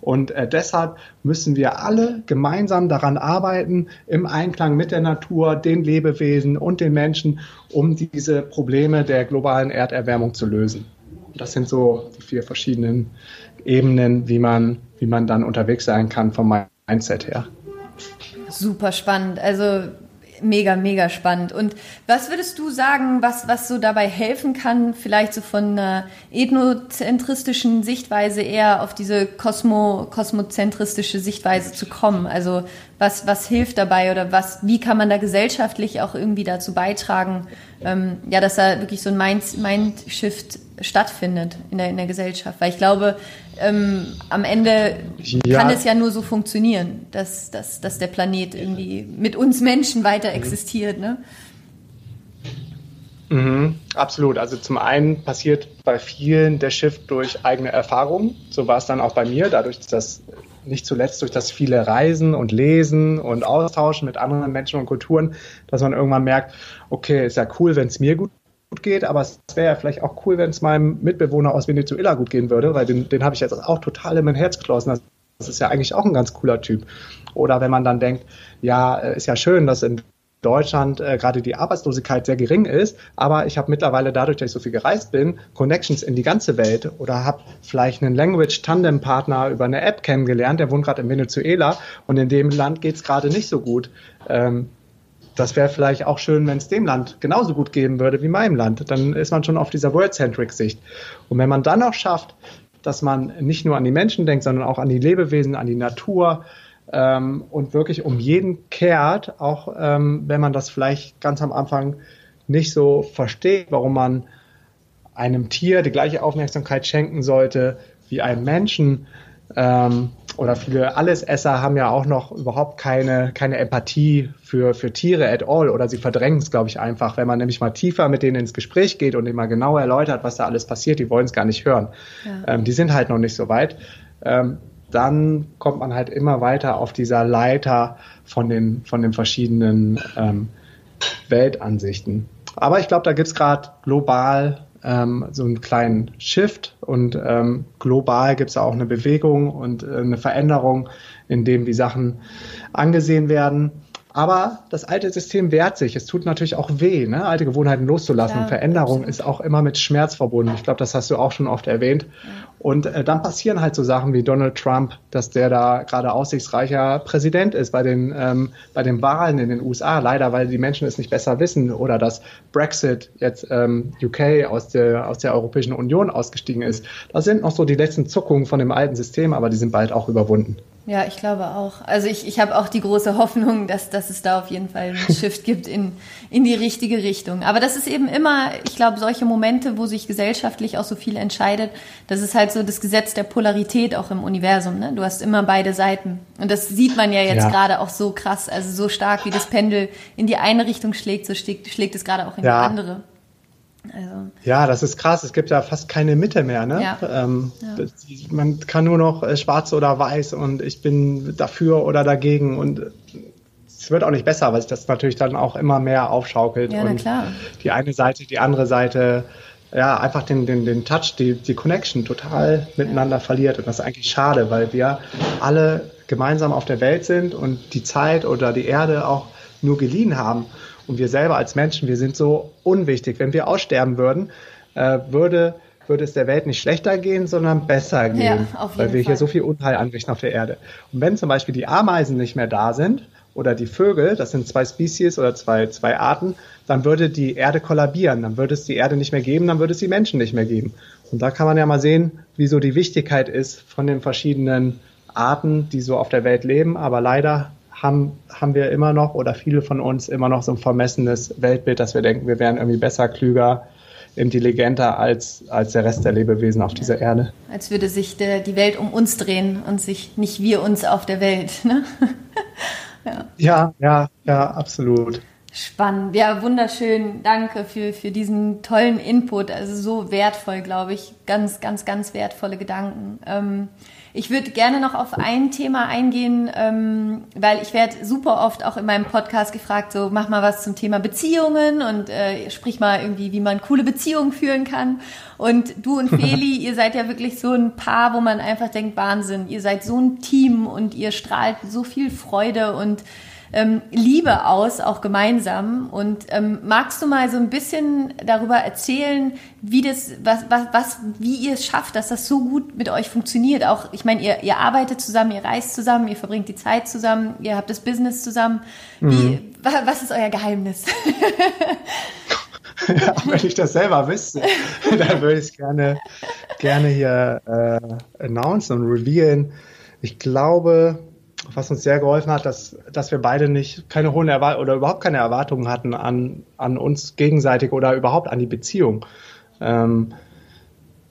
Und äh, deshalb müssen wir alle gemeinsam daran arbeiten, im Einklang mit der Natur, den Lebewesen und den Menschen, um diese Probleme der globalen Erderwärmung zu lösen. Das sind so die vier verschiedenen Ebenen, wie man, wie man dann unterwegs sein kann vom Mindset her. Super spannend. Also mega, mega spannend. Und was würdest du sagen, was, was so dabei helfen kann, vielleicht so von einer ethnozentristischen Sichtweise eher auf diese kosmo, kosmozentristische Sichtweise zu kommen? Also was, was hilft dabei oder was, wie kann man da gesellschaftlich auch irgendwie dazu beitragen, ähm, ja, dass da wirklich so ein Mind, Mindshift stattfindet in der, in der Gesellschaft? Weil ich glaube, ähm, am Ende ja. kann es ja nur so funktionieren, dass, dass, dass der Planet irgendwie mit uns Menschen weiter existiert. Ne? Mhm, absolut. Also zum einen passiert bei vielen der Shift durch eigene Erfahrungen. So war es dann auch bei mir, dadurch, dass nicht zuletzt durch das viele Reisen und Lesen und Austauschen mit anderen Menschen und Kulturen, dass man irgendwann merkt, okay, ist ja cool, wenn es mir gut gut geht, aber es wäre ja vielleicht auch cool, wenn es meinem Mitbewohner aus Venezuela gut gehen würde, weil den, den habe ich jetzt auch total in mein Herz geschlossen. Das ist ja eigentlich auch ein ganz cooler Typ. Oder wenn man dann denkt, ja, äh, ist ja schön, dass in Deutschland äh, gerade die Arbeitslosigkeit sehr gering ist, aber ich habe mittlerweile dadurch, dass ich so viel gereist bin, Connections in die ganze Welt oder habe vielleicht einen Language-Tandem-Partner über eine App kennengelernt, der wohnt gerade in Venezuela und in dem Land geht es gerade nicht so gut. Ähm, das wäre vielleicht auch schön, wenn es dem Land genauso gut gehen würde wie meinem Land. Dann ist man schon auf dieser World-Centric-Sicht. Und wenn man dann auch schafft, dass man nicht nur an die Menschen denkt, sondern auch an die Lebewesen, an die Natur ähm, und wirklich um jeden kehrt, auch ähm, wenn man das vielleicht ganz am Anfang nicht so versteht, warum man einem Tier die gleiche Aufmerksamkeit schenken sollte wie einem Menschen, ähm, oder viele Allesesser haben ja auch noch überhaupt keine, keine Empathie für, für Tiere at all oder sie verdrängen es, glaube ich, einfach. Wenn man nämlich mal tiefer mit denen ins Gespräch geht und ihnen mal genau erläutert, was da alles passiert, die wollen es gar nicht hören. Ja. Ähm, die sind halt noch nicht so weit. Ähm, dann kommt man halt immer weiter auf dieser Leiter von den, von den verschiedenen ähm, Weltansichten. Aber ich glaube, da gibt es gerade global ähm, so einen kleinen Shift und ähm, global gibt es auch eine Bewegung und äh, eine Veränderung, in dem die Sachen angesehen werden. Aber das alte System wehrt sich. Es tut natürlich auch weh, ne? alte Gewohnheiten loszulassen. Klar, Veränderung absolut. ist auch immer mit Schmerz verbunden. Ich glaube, das hast du auch schon oft erwähnt. Ja. Und äh, dann passieren halt so Sachen wie Donald Trump, dass der da gerade aussichtsreicher Präsident ist bei den, ähm, bei den Wahlen in den USA. Leider, weil die Menschen es nicht besser wissen. Oder dass Brexit jetzt ähm, UK aus der, aus der Europäischen Union ausgestiegen ist. Das sind noch so die letzten Zuckungen von dem alten System, aber die sind bald auch überwunden. Ja, ich glaube auch. Also ich, ich habe auch die große Hoffnung, dass, dass es da auf jeden Fall einen Shift gibt in, in die richtige Richtung. Aber das ist eben immer, ich glaube, solche Momente, wo sich gesellschaftlich auch so viel entscheidet, das ist halt so das Gesetz der Polarität auch im Universum. Ne? Du hast immer beide Seiten. Und das sieht man ja jetzt ja. gerade auch so krass, also so stark, wie das Pendel in die eine Richtung schlägt, so schlägt, schlägt es gerade auch in ja. die andere. Also. Ja, das ist krass. Es gibt ja fast keine Mitte mehr. Ne? Ja. Ähm, ja. Man kann nur noch äh, schwarz oder weiß und ich bin dafür oder dagegen und es wird auch nicht besser, weil sich das natürlich dann auch immer mehr aufschaukelt ja, und die eine Seite, die andere Seite ja, einfach den, den, den Touch, die, die Connection total miteinander verliert. Und das ist eigentlich schade, weil wir alle gemeinsam auf der Welt sind und die Zeit oder die Erde auch nur geliehen haben. Und wir selber als Menschen, wir sind so unwichtig. Wenn wir aussterben würden, äh, würde, würde es der Welt nicht schlechter gehen, sondern besser gehen, ja, weil wir Fall. hier so viel Unheil anrichten auf der Erde. Und wenn zum Beispiel die Ameisen nicht mehr da sind oder die Vögel, das sind zwei Species oder zwei, zwei Arten, dann würde die Erde kollabieren, dann würde es die Erde nicht mehr geben, dann würde es die Menschen nicht mehr geben. Und da kann man ja mal sehen, wieso die Wichtigkeit ist von den verschiedenen Arten, die so auf der Welt leben. Aber leider haben, haben wir immer noch oder viele von uns immer noch so ein vermessenes Weltbild, dass wir denken, wir wären irgendwie besser, klüger, intelligenter als, als der Rest der Lebewesen auf dieser Erde. Als würde sich der, die Welt um uns drehen und sich nicht wir uns auf der Welt. Ne? ja. ja, ja, ja, absolut. Spannend. Ja, wunderschön. Danke für, für diesen tollen Input. Also so wertvoll, glaube ich. Ganz, ganz, ganz wertvolle Gedanken. Ähm, ich würde gerne noch auf ein Thema eingehen, ähm, weil ich werde super oft auch in meinem Podcast gefragt, so mach mal was zum Thema Beziehungen und äh, sprich mal irgendwie, wie man coole Beziehungen führen kann. Und du und Feli, ihr seid ja wirklich so ein Paar, wo man einfach denkt, Wahnsinn, ihr seid so ein Team und ihr strahlt so viel Freude und ähm, Liebe aus, auch gemeinsam. Und ähm, magst du mal so ein bisschen darüber erzählen, wie das, was, was, was, wie ihr es schafft, dass das so gut mit euch funktioniert? Auch, ich meine, ihr, ihr arbeitet zusammen, ihr reist zusammen, ihr verbringt die Zeit zusammen, ihr habt das Business zusammen. Wie, mhm. was ist euer Geheimnis? ja, wenn ich das selber wüsste, dann würde ich es gerne, gerne hier äh, announcen und revealen. Ich glaube, was uns sehr geholfen hat, dass, dass wir beide nicht keine hohen Erwartungen oder überhaupt keine Erwartungen hatten an, an uns gegenseitig oder überhaupt an die Beziehung. Ähm,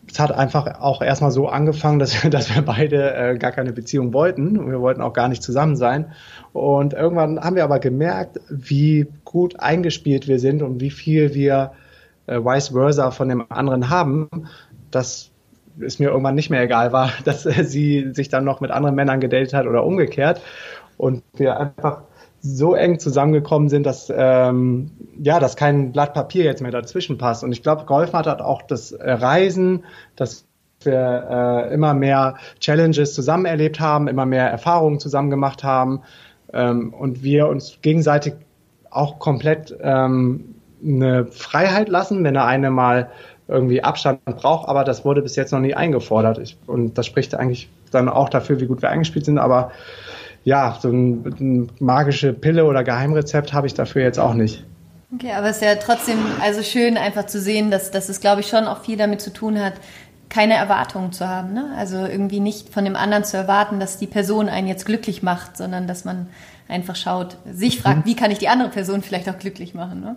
es hat einfach auch erstmal so angefangen, dass, dass wir beide äh, gar keine Beziehung wollten. Wir wollten auch gar nicht zusammen sein. Und irgendwann haben wir aber gemerkt, wie gut eingespielt wir sind und wie viel wir äh, vice versa von dem anderen haben, dass es mir irgendwann nicht mehr egal war, dass sie sich dann noch mit anderen Männern gedatet hat oder umgekehrt. Und wir einfach so eng zusammengekommen sind, dass ähm, ja, dass kein Blatt Papier jetzt mehr dazwischen passt. Und ich glaube, geholfen hat, hat auch das Reisen, dass wir äh, immer mehr Challenges zusammen erlebt haben, immer mehr Erfahrungen zusammen gemacht haben ähm, und wir uns gegenseitig auch komplett ähm, eine Freiheit lassen, wenn der eine mal irgendwie Abstand braucht, aber das wurde bis jetzt noch nie eingefordert. Ich, und das spricht eigentlich dann auch dafür, wie gut wir eingespielt sind, aber ja, so ein, ein magische Pille oder Geheimrezept habe ich dafür jetzt auch nicht. Okay, aber es ist ja trotzdem also schön einfach zu sehen, dass, dass es, glaube ich, schon auch viel damit zu tun hat, keine Erwartungen zu haben. Ne? Also irgendwie nicht von dem anderen zu erwarten, dass die Person einen jetzt glücklich macht, sondern dass man einfach schaut, sich fragt, mhm. wie kann ich die andere Person vielleicht auch glücklich machen. Ne?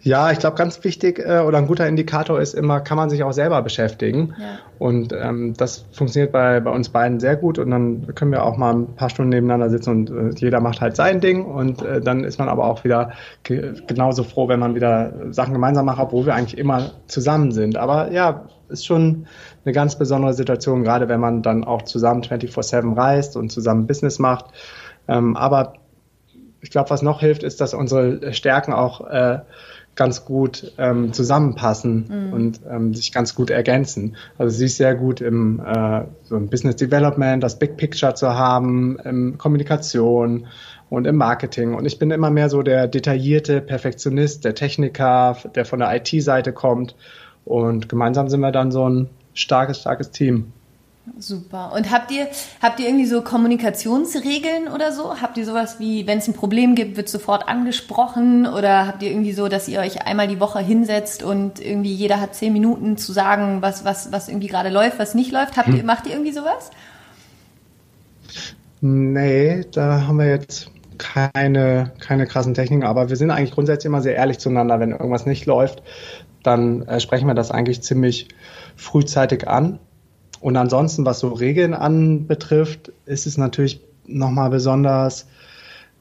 Ja, ich glaube, ganz wichtig äh, oder ein guter Indikator ist immer, kann man sich auch selber beschäftigen. Ja. Und ähm, das funktioniert bei, bei uns beiden sehr gut. Und dann können wir auch mal ein paar Stunden nebeneinander sitzen und äh, jeder macht halt sein Ding. Und äh, dann ist man aber auch wieder ge genauso froh, wenn man wieder Sachen gemeinsam macht, obwohl wir eigentlich immer zusammen sind. Aber ja, ist schon eine ganz besondere Situation, gerade wenn man dann auch zusammen 24-7 reist und zusammen Business macht. Ähm, aber ich glaube, was noch hilft, ist, dass unsere Stärken auch äh, ganz gut ähm, zusammenpassen mhm. und ähm, sich ganz gut ergänzen. Also sie ist sehr gut im, äh, so im Business Development, das Big Picture zu haben, im Kommunikation und im Marketing. Und ich bin immer mehr so der detaillierte Perfektionist, der Techniker, der von der IT-Seite kommt. Und gemeinsam sind wir dann so ein starkes, starkes Team. Super. Und habt ihr, habt ihr irgendwie so Kommunikationsregeln oder so? Habt ihr sowas wie, wenn es ein Problem gibt, wird sofort angesprochen? Oder habt ihr irgendwie so, dass ihr euch einmal die Woche hinsetzt und irgendwie jeder hat zehn Minuten zu sagen, was, was, was irgendwie gerade läuft, was nicht läuft? Habt ihr, macht ihr irgendwie sowas? Nee, da haben wir jetzt keine, keine krassen Techniken, aber wir sind eigentlich grundsätzlich immer sehr ehrlich zueinander. Wenn irgendwas nicht läuft, dann äh, sprechen wir das eigentlich ziemlich frühzeitig an. Und ansonsten, was so Regeln anbetrifft, ist es natürlich nochmal besonders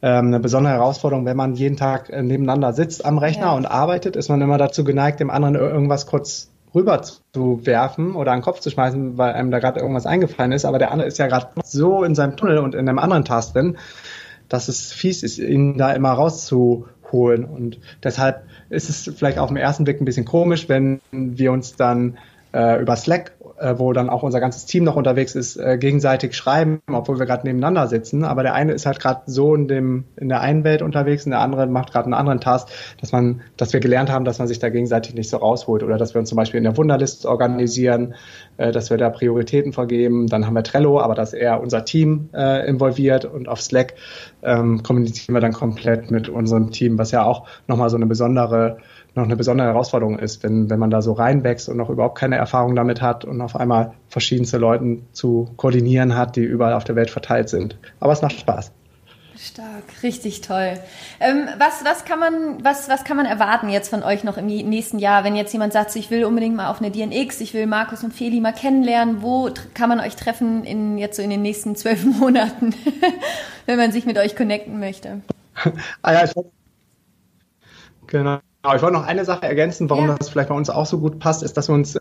ähm, eine besondere Herausforderung, wenn man jeden Tag äh, nebeneinander sitzt am Rechner ja. und arbeitet, ist man immer dazu geneigt, dem anderen irgendwas kurz rüber zu werfen oder an den Kopf zu schmeißen, weil einem da gerade irgendwas eingefallen ist. Aber der andere ist ja gerade so in seinem Tunnel und in einem anderen Task drin, dass es fies ist, ihn da immer rauszuholen. Und deshalb ist es vielleicht auf den ersten Blick ein bisschen komisch, wenn wir uns dann äh, über Slack äh, wo dann auch unser ganzes Team noch unterwegs ist, äh, gegenseitig schreiben, obwohl wir gerade nebeneinander sitzen. Aber der eine ist halt gerade so in dem in der einen Welt unterwegs und der andere macht gerade einen anderen Task, dass man, dass wir gelernt haben, dass man sich da gegenseitig nicht so rausholt oder dass wir uns zum Beispiel in der Wunderlist organisieren, dass wir da Prioritäten vergeben. Dann haben wir Trello, aber dass eher unser Team äh, involviert und auf Slack ähm, kommunizieren wir dann komplett mit unserem Team, was ja auch nochmal so eine besondere noch eine besondere Herausforderung ist, wenn, wenn man da so reinwächst und noch überhaupt keine Erfahrung damit hat und auf einmal verschiedenste Leute zu koordinieren hat, die überall auf der Welt verteilt sind. Aber es macht Spaß. Stark, richtig toll. Ähm, was, was, kann man, was, was kann man erwarten jetzt von euch noch im nächsten Jahr, wenn jetzt jemand sagt, ich will unbedingt mal auf eine DNX, ich will Markus und Feli mal kennenlernen, wo kann man euch treffen in, jetzt so in den nächsten zwölf Monaten, wenn man sich mit euch connecten möchte? ah ja, ich Genau. Genau, ich wollte noch eine Sache ergänzen, warum ja. das vielleicht bei uns auch so gut passt, ist, dass wir uns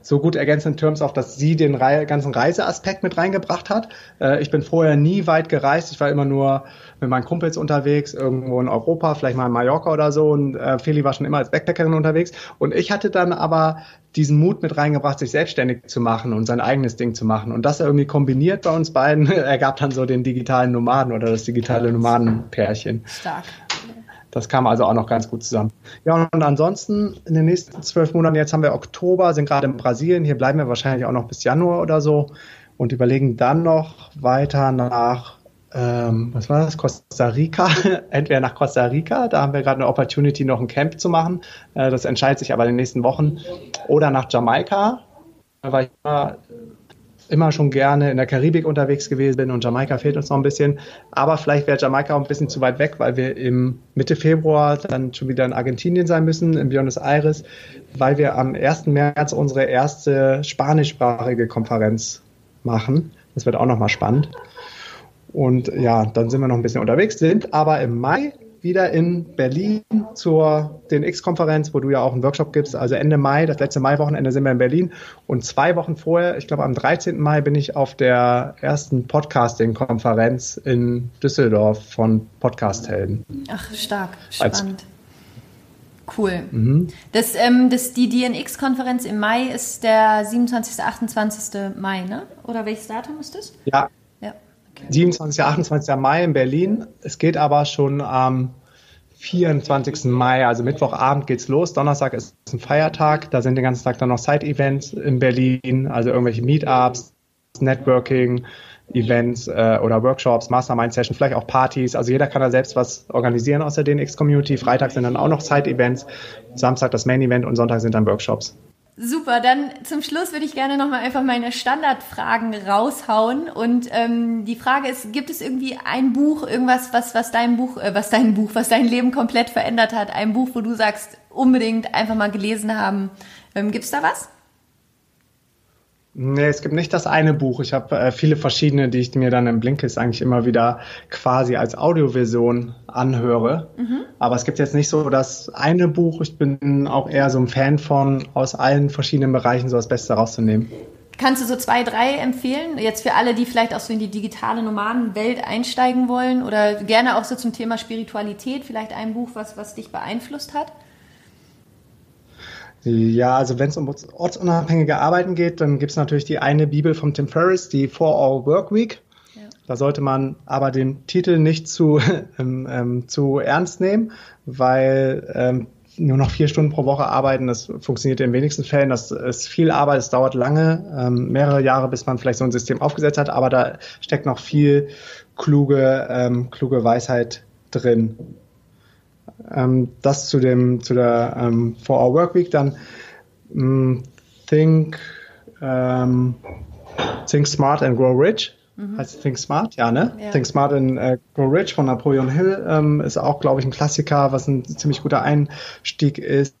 so gut ergänzen in Terms auch, dass sie den Re ganzen Reiseaspekt mit reingebracht hat. Äh, ich bin vorher nie weit gereist. Ich war immer nur mit meinen Kumpels unterwegs, irgendwo in Europa, vielleicht mal in Mallorca oder so. Und äh, Feli war schon immer als Backpackerin unterwegs. Und ich hatte dann aber diesen Mut mit reingebracht, sich selbstständig zu machen und sein eigenes Ding zu machen. Und das irgendwie kombiniert bei uns beiden ergab dann so den digitalen Nomaden oder das digitale Nomadenpärchen. Stark. Das kam also auch noch ganz gut zusammen. Ja, und ansonsten in den nächsten zwölf Monaten, jetzt haben wir Oktober, sind gerade in Brasilien, hier bleiben wir wahrscheinlich auch noch bis Januar oder so und überlegen dann noch weiter nach, ähm, was war das, Costa Rica, entweder nach Costa Rica, da haben wir gerade eine Opportunity, noch ein Camp zu machen, äh, das entscheidet sich aber in den nächsten Wochen, oder nach Jamaika, weil ich immer schon gerne in der Karibik unterwegs gewesen bin und Jamaika fehlt uns noch ein bisschen. Aber vielleicht wäre Jamaika auch ein bisschen zu weit weg, weil wir im Mitte Februar dann schon wieder in Argentinien sein müssen, in Buenos Aires, weil wir am 1. März unsere erste spanischsprachige Konferenz machen. Das wird auch nochmal spannend. Und ja, dann sind wir noch ein bisschen unterwegs, sind aber im Mai wieder in Berlin zur DNX-Konferenz, wo du ja auch einen Workshop gibst. Also Ende Mai, das letzte Mai-Wochenende sind wir in Berlin. Und zwei Wochen vorher, ich glaube am 13. Mai, bin ich auf der ersten Podcasting-Konferenz in Düsseldorf von Podcast-Helden. Ach, stark, spannend. Cool. Mhm. Das, ähm, das, die DNX-Konferenz im Mai ist der 27., 28. Mai, ne? Oder welches Datum ist das? Ja, 27. 28. Mai in Berlin. Es geht aber schon am 24. Mai, also Mittwochabend geht's los. Donnerstag ist ein Feiertag. Da sind den ganzen Tag dann noch Side-Events in Berlin, also irgendwelche Meetups, Networking, Events äh, oder Workshops, Mastermind-Sessions, vielleicht auch Partys. Also jeder kann da selbst was organisieren aus der DNX-Community. Freitag sind dann auch noch Side-Events, Samstag das Main-Event und Sonntag sind dann Workshops. Super, dann zum Schluss würde ich gerne nochmal einfach meine Standardfragen raushauen. Und ähm, die Frage ist, gibt es irgendwie ein Buch, irgendwas, was, was dein Buch, äh, was dein Buch, was dein Leben komplett verändert hat? Ein Buch, wo du sagst, unbedingt einfach mal gelesen haben. Ähm, gibt es da was? Nee, es gibt nicht das eine Buch. Ich habe äh, viele verschiedene, die ich mir dann im Blinkist eigentlich immer wieder quasi als Audioversion anhöre. Mhm. Aber es gibt jetzt nicht so das eine Buch. Ich bin auch eher so ein Fan von, aus allen verschiedenen Bereichen so das Beste rauszunehmen. Kannst du so zwei, drei empfehlen? Jetzt für alle, die vielleicht auch so in die digitale Nomadenwelt einsteigen wollen oder gerne auch so zum Thema Spiritualität, vielleicht ein Buch, was, was dich beeinflusst hat? Ja, also wenn es um ortsunabhängige Arbeiten geht, dann gibt es natürlich die eine Bibel von Tim Ferriss, die Four Hour Work Week. Ja. Da sollte man aber den Titel nicht zu, ähm, ähm, zu ernst nehmen, weil ähm, nur noch vier Stunden pro Woche arbeiten, das funktioniert in den wenigsten Fällen. Das ist viel Arbeit, es dauert lange, ähm, mehrere Jahre, bis man vielleicht so ein System aufgesetzt hat, aber da steckt noch viel kluge, ähm, kluge Weisheit drin. Ähm, das zu dem zu der ähm, 4-Hour Workweek dann ähm, Think ähm, Think Smart and Grow Rich. Mhm. Heißt Think Smart, ja, ne? Ja. Think Smart in äh, Go Rich von Napoleon Hill ähm, ist auch, glaube ich, ein Klassiker, was ein ziemlich guter Einstieg ist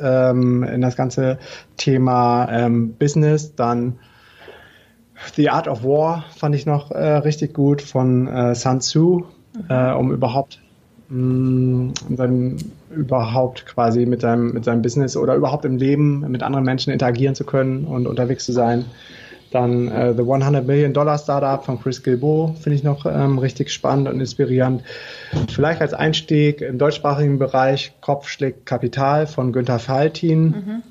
ähm, in das ganze Thema Business. Dann The Art of War fand ich noch äh, richtig gut von äh, Sun Tzu, mhm. äh, um überhaupt mh, mm, dann überhaupt quasi mit seinem, mit seinem Business oder überhaupt im Leben mit anderen Menschen interagieren zu können und unterwegs zu sein. Dann äh, The 100 Million Dollar Startup von Chris Gilbo finde ich noch ähm, richtig spannend und inspirierend. Vielleicht als Einstieg im deutschsprachigen Bereich Kopf schlägt Kapital von Günther Faltin. Mhm.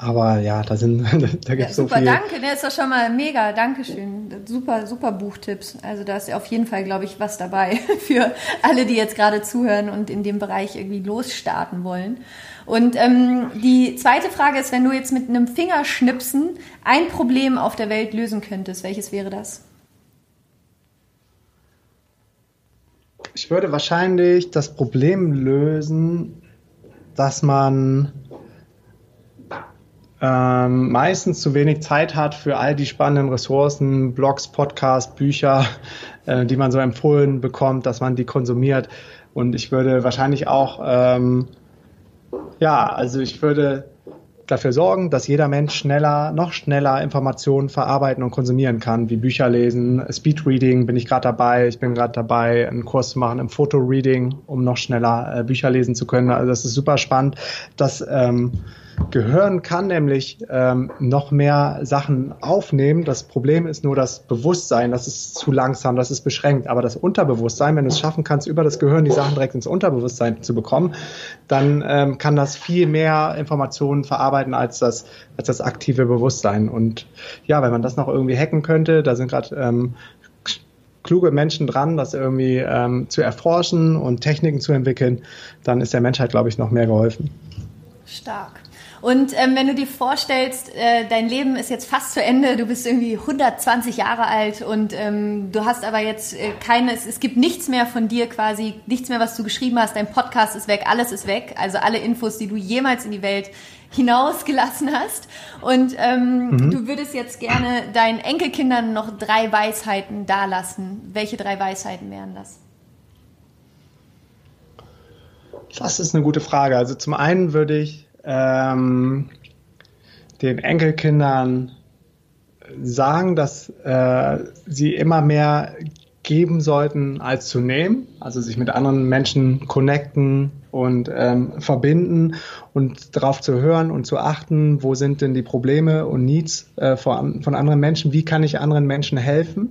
Aber ja, da sind, da gibt es ja, so viel. Super, danke, der ist doch schon mal mega, Dankeschön. Super, super Buchtipps. Also da ist auf jeden Fall, glaube ich, was dabei für alle, die jetzt gerade zuhören und in dem Bereich irgendwie losstarten wollen. Und ähm, die zweite Frage ist, wenn du jetzt mit einem Fingerschnipsen ein Problem auf der Welt lösen könntest, welches wäre das? Ich würde wahrscheinlich das Problem lösen, dass man ähm, meistens zu wenig Zeit hat für all die spannenden Ressourcen, Blogs, Podcasts, Bücher, äh, die man so empfohlen bekommt, dass man die konsumiert. Und ich würde wahrscheinlich auch, ähm, ja, also ich würde dafür sorgen, dass jeder Mensch schneller, noch schneller Informationen verarbeiten und konsumieren kann, wie Bücher lesen, Speedreading bin ich gerade dabei. Ich bin gerade dabei, einen Kurs zu machen im Fotoreading, um noch schneller äh, Bücher lesen zu können. Also das ist super spannend, dass ähm, Gehirn kann nämlich ähm, noch mehr Sachen aufnehmen. Das Problem ist nur das Bewusstsein, das ist zu langsam, das ist beschränkt. Aber das Unterbewusstsein, wenn du es schaffen kannst, über das Gehirn die Sachen direkt ins Unterbewusstsein zu bekommen, dann ähm, kann das viel mehr Informationen verarbeiten als das, als das aktive Bewusstsein. Und ja, wenn man das noch irgendwie hacken könnte, da sind gerade ähm, kluge Menschen dran, das irgendwie ähm, zu erforschen und Techniken zu entwickeln, dann ist der Menschheit, glaube ich, noch mehr geholfen. Stark. Und ähm, wenn du dir vorstellst, äh, dein Leben ist jetzt fast zu Ende, du bist irgendwie 120 Jahre alt und ähm, du hast aber jetzt äh, keine, es, es gibt nichts mehr von dir quasi, nichts mehr, was du geschrieben hast, dein Podcast ist weg, alles ist weg, also alle Infos, die du jemals in die Welt hinausgelassen hast. Und ähm, mhm. du würdest jetzt gerne deinen Enkelkindern noch drei Weisheiten dalassen. Welche drei Weisheiten wären das? Das ist eine gute Frage. Also zum einen würde ich ähm, den Enkelkindern sagen, dass äh, sie immer mehr geben sollten als zu nehmen, also sich mit anderen Menschen connecten und ähm, verbinden und darauf zu hören und zu achten, wo sind denn die Probleme und Needs äh, von, von anderen Menschen, wie kann ich anderen Menschen helfen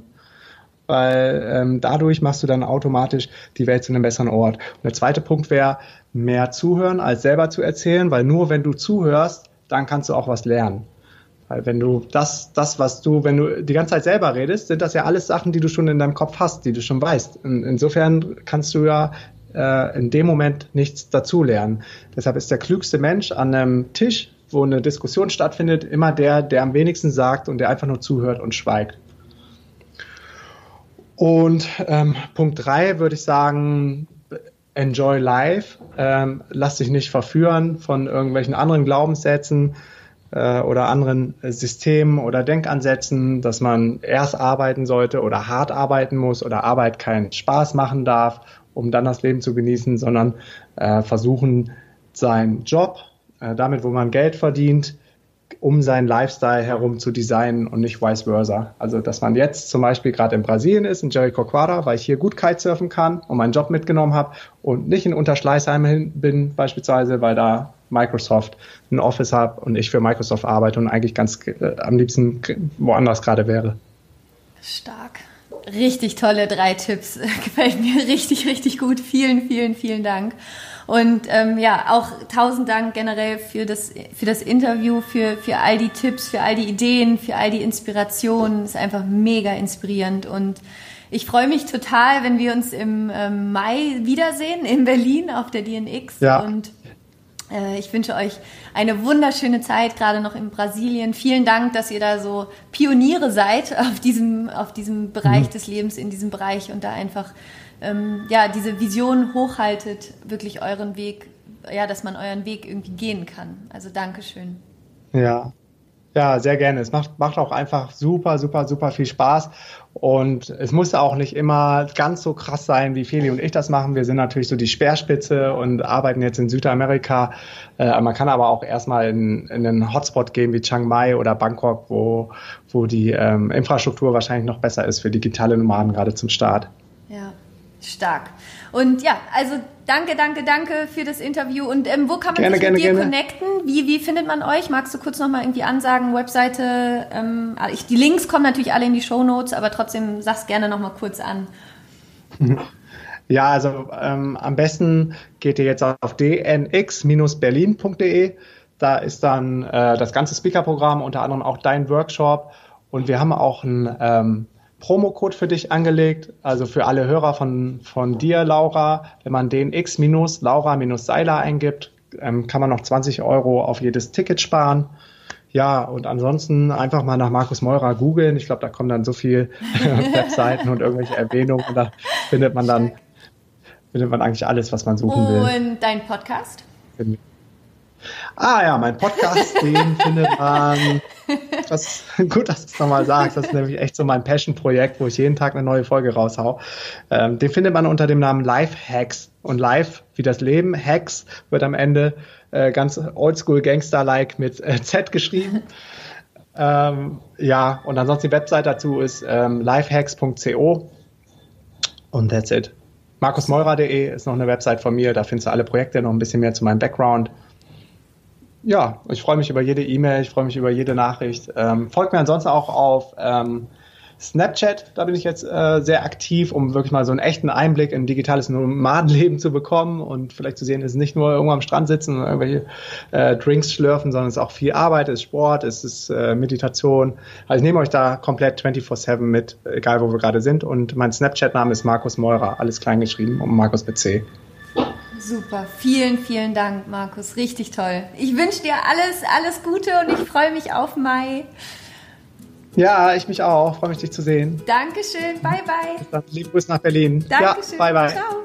weil ähm, dadurch machst du dann automatisch die Welt zu einem besseren Ort. Und der zweite Punkt wäre, mehr zuhören, als selber zu erzählen, weil nur wenn du zuhörst, dann kannst du auch was lernen. Weil wenn du das, das, was du, wenn du die ganze Zeit selber redest, sind das ja alles Sachen, die du schon in deinem Kopf hast, die du schon weißt. In, insofern kannst du ja äh, in dem Moment nichts dazulernen. Deshalb ist der klügste Mensch an einem Tisch, wo eine Diskussion stattfindet, immer der, der am wenigsten sagt und der einfach nur zuhört und schweigt. Und ähm, Punkt drei würde ich sagen, enjoy life. Ähm, lass dich nicht verführen von irgendwelchen anderen Glaubenssätzen äh, oder anderen Systemen oder Denkansätzen, dass man erst arbeiten sollte oder hart arbeiten muss oder Arbeit keinen Spaß machen darf, um dann das Leben zu genießen, sondern äh, versuchen, seinen Job, äh, damit, wo man Geld verdient, um seinen Lifestyle herum zu designen und nicht vice versa. Also, dass man jetzt zum Beispiel gerade in Brasilien ist, in Jericoacoara, weil ich hier gut Kitesurfen kann und meinen Job mitgenommen habe und nicht in Unterschleißheim bin beispielsweise, weil da Microsoft ein Office hat und ich für Microsoft arbeite und eigentlich ganz äh, am liebsten woanders gerade wäre. Stark. Richtig tolle drei Tipps. Gefällt mir richtig, richtig gut. Vielen, vielen, vielen Dank. Und ähm, ja, auch tausend Dank generell für das, für das Interview, für, für all die Tipps, für all die Ideen, für all die Inspirationen. Ist einfach mega inspirierend und ich freue mich total, wenn wir uns im ähm, Mai wiedersehen in Berlin auf der DNX. Ja. Und äh, ich wünsche euch eine wunderschöne Zeit, gerade noch in Brasilien. Vielen Dank, dass ihr da so Pioniere seid auf diesem, auf diesem Bereich mhm. des Lebens, in diesem Bereich und da einfach ähm, ja, diese Vision hochhaltet, wirklich euren Weg, ja, dass man euren Weg irgendwie gehen kann. Also Dankeschön. Ja. Ja, sehr gerne. Es macht, macht auch einfach super, super, super viel Spaß. Und es muss auch nicht immer ganz so krass sein, wie Feli und ich das machen. Wir sind natürlich so die Speerspitze und arbeiten jetzt in Südamerika. Äh, man kann aber auch erstmal in, in einen Hotspot gehen wie Chiang Mai oder Bangkok, wo, wo die ähm, Infrastruktur wahrscheinlich noch besser ist für digitale Nomaden gerade zum Start. Ja, stark. Und ja, also danke, danke, danke für das Interview. Und ähm, wo kann man gerne, sich mit gerne, dir gerne. connecten? Wie, wie findet man euch? Magst du kurz nochmal irgendwie ansagen, Webseite? Ähm, ich, die Links kommen natürlich alle in die Show Notes, aber trotzdem sag's gerne nochmal kurz an. Ja, also ähm, am besten geht ihr jetzt auf dnx-berlin.de. Da ist dann äh, das ganze Speaker-Programm, unter anderem auch dein Workshop. Und wir haben auch ein ähm, Promocode für dich angelegt, also für alle Hörer von, von dir, Laura. Wenn man den X-Laura-Seiler eingibt, ähm, kann man noch 20 Euro auf jedes Ticket sparen. Ja, und ansonsten einfach mal nach Markus Meurer googeln. Ich glaube, da kommen dann so viele Webseiten und irgendwelche Erwähnungen und da findet man dann findet man eigentlich alles, was man suchen will. Und dein Podcast? Ah ja, mein Podcast, den findet man. Das, gut, dass du es nochmal sagst. Das ist nämlich echt so mein Passion-Projekt, wo ich jeden Tag eine neue Folge raushau. Ähm, den findet man unter dem Namen Life Hacks. Und Life wie das Leben, Hacks wird am Ende äh, ganz oldschool Gangster-like mit äh, Z geschrieben. ähm, ja, und ansonsten die Website dazu ist ähm, lifehacks.co. Und that's it. Markusmeurer.de ist noch eine Website von mir, da findest du alle Projekte, noch ein bisschen mehr zu meinem Background ja, ich freue mich über jede E-Mail, ich freue mich über jede Nachricht. Ähm, folgt mir ansonsten auch auf ähm, Snapchat, da bin ich jetzt äh, sehr aktiv, um wirklich mal so einen echten Einblick in digitales Nomadenleben zu bekommen und vielleicht zu sehen, es ist nicht nur irgendwo am Strand sitzen und irgendwelche äh, Drinks schlürfen, sondern es ist auch viel Arbeit, es ist Sport, es ist äh, Meditation. Also ich nehme euch da komplett 24-7 mit, egal wo wir gerade sind. Und mein Snapchat-Name ist Markus Meurer, alles klein geschrieben und Markus mit C. Super, vielen, vielen Dank, Markus. Richtig toll. Ich wünsche dir alles, alles Gute und ich freue mich auf Mai. Ja, ich mich auch. Freue mich, dich zu sehen. Dankeschön. Bye, bye. Liebe Grüße nach Berlin. Dankeschön. Ja, bye, bye. Ciao.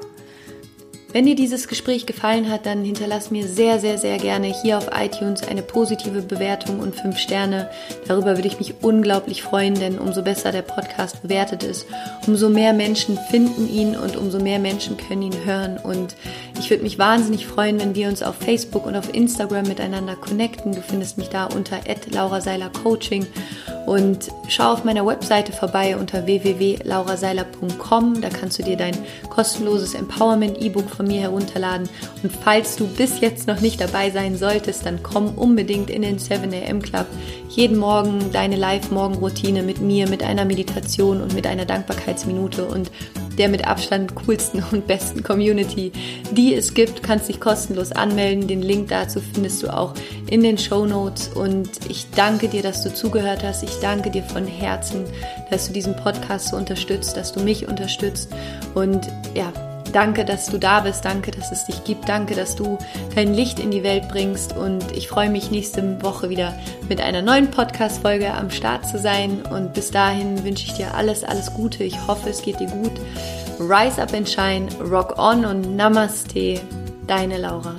Wenn dir dieses Gespräch gefallen hat, dann hinterlass mir sehr, sehr, sehr gerne hier auf iTunes eine positive Bewertung und fünf Sterne. Darüber würde ich mich unglaublich freuen, denn umso besser der Podcast bewertet ist, umso mehr Menschen finden ihn und umso mehr Menschen können ihn hören. Und ich würde mich wahnsinnig freuen, wenn wir uns auf Facebook und auf Instagram miteinander connecten. Du findest mich da unter @lauraseilercoaching und schau auf meiner Webseite vorbei unter www.lauraseiler.com. Da kannst du dir dein kostenloses Empowerment-E-Book von mir herunterladen. Und falls du bis jetzt noch nicht dabei sein solltest, dann komm unbedingt in den 7am Club. Jeden Morgen deine Live-Morgen-Routine mit mir, mit einer Meditation und mit einer Dankbarkeitsminute und der mit Abstand coolsten und besten Community, die es gibt. Kannst dich kostenlos anmelden. Den Link dazu findest du auch in den Show Notes. Und ich danke dir, dass du zugehört hast. Ich danke dir von Herzen, dass du diesen Podcast so unterstützt, dass du mich unterstützt. Und ja, Danke, dass du da bist. Danke, dass es dich gibt. Danke, dass du dein Licht in die Welt bringst. Und ich freue mich nächste Woche wieder mit einer neuen Podcast-Folge am Start zu sein. Und bis dahin wünsche ich dir alles, alles Gute. Ich hoffe, es geht dir gut. Rise up and shine, rock on und Namaste. Deine Laura.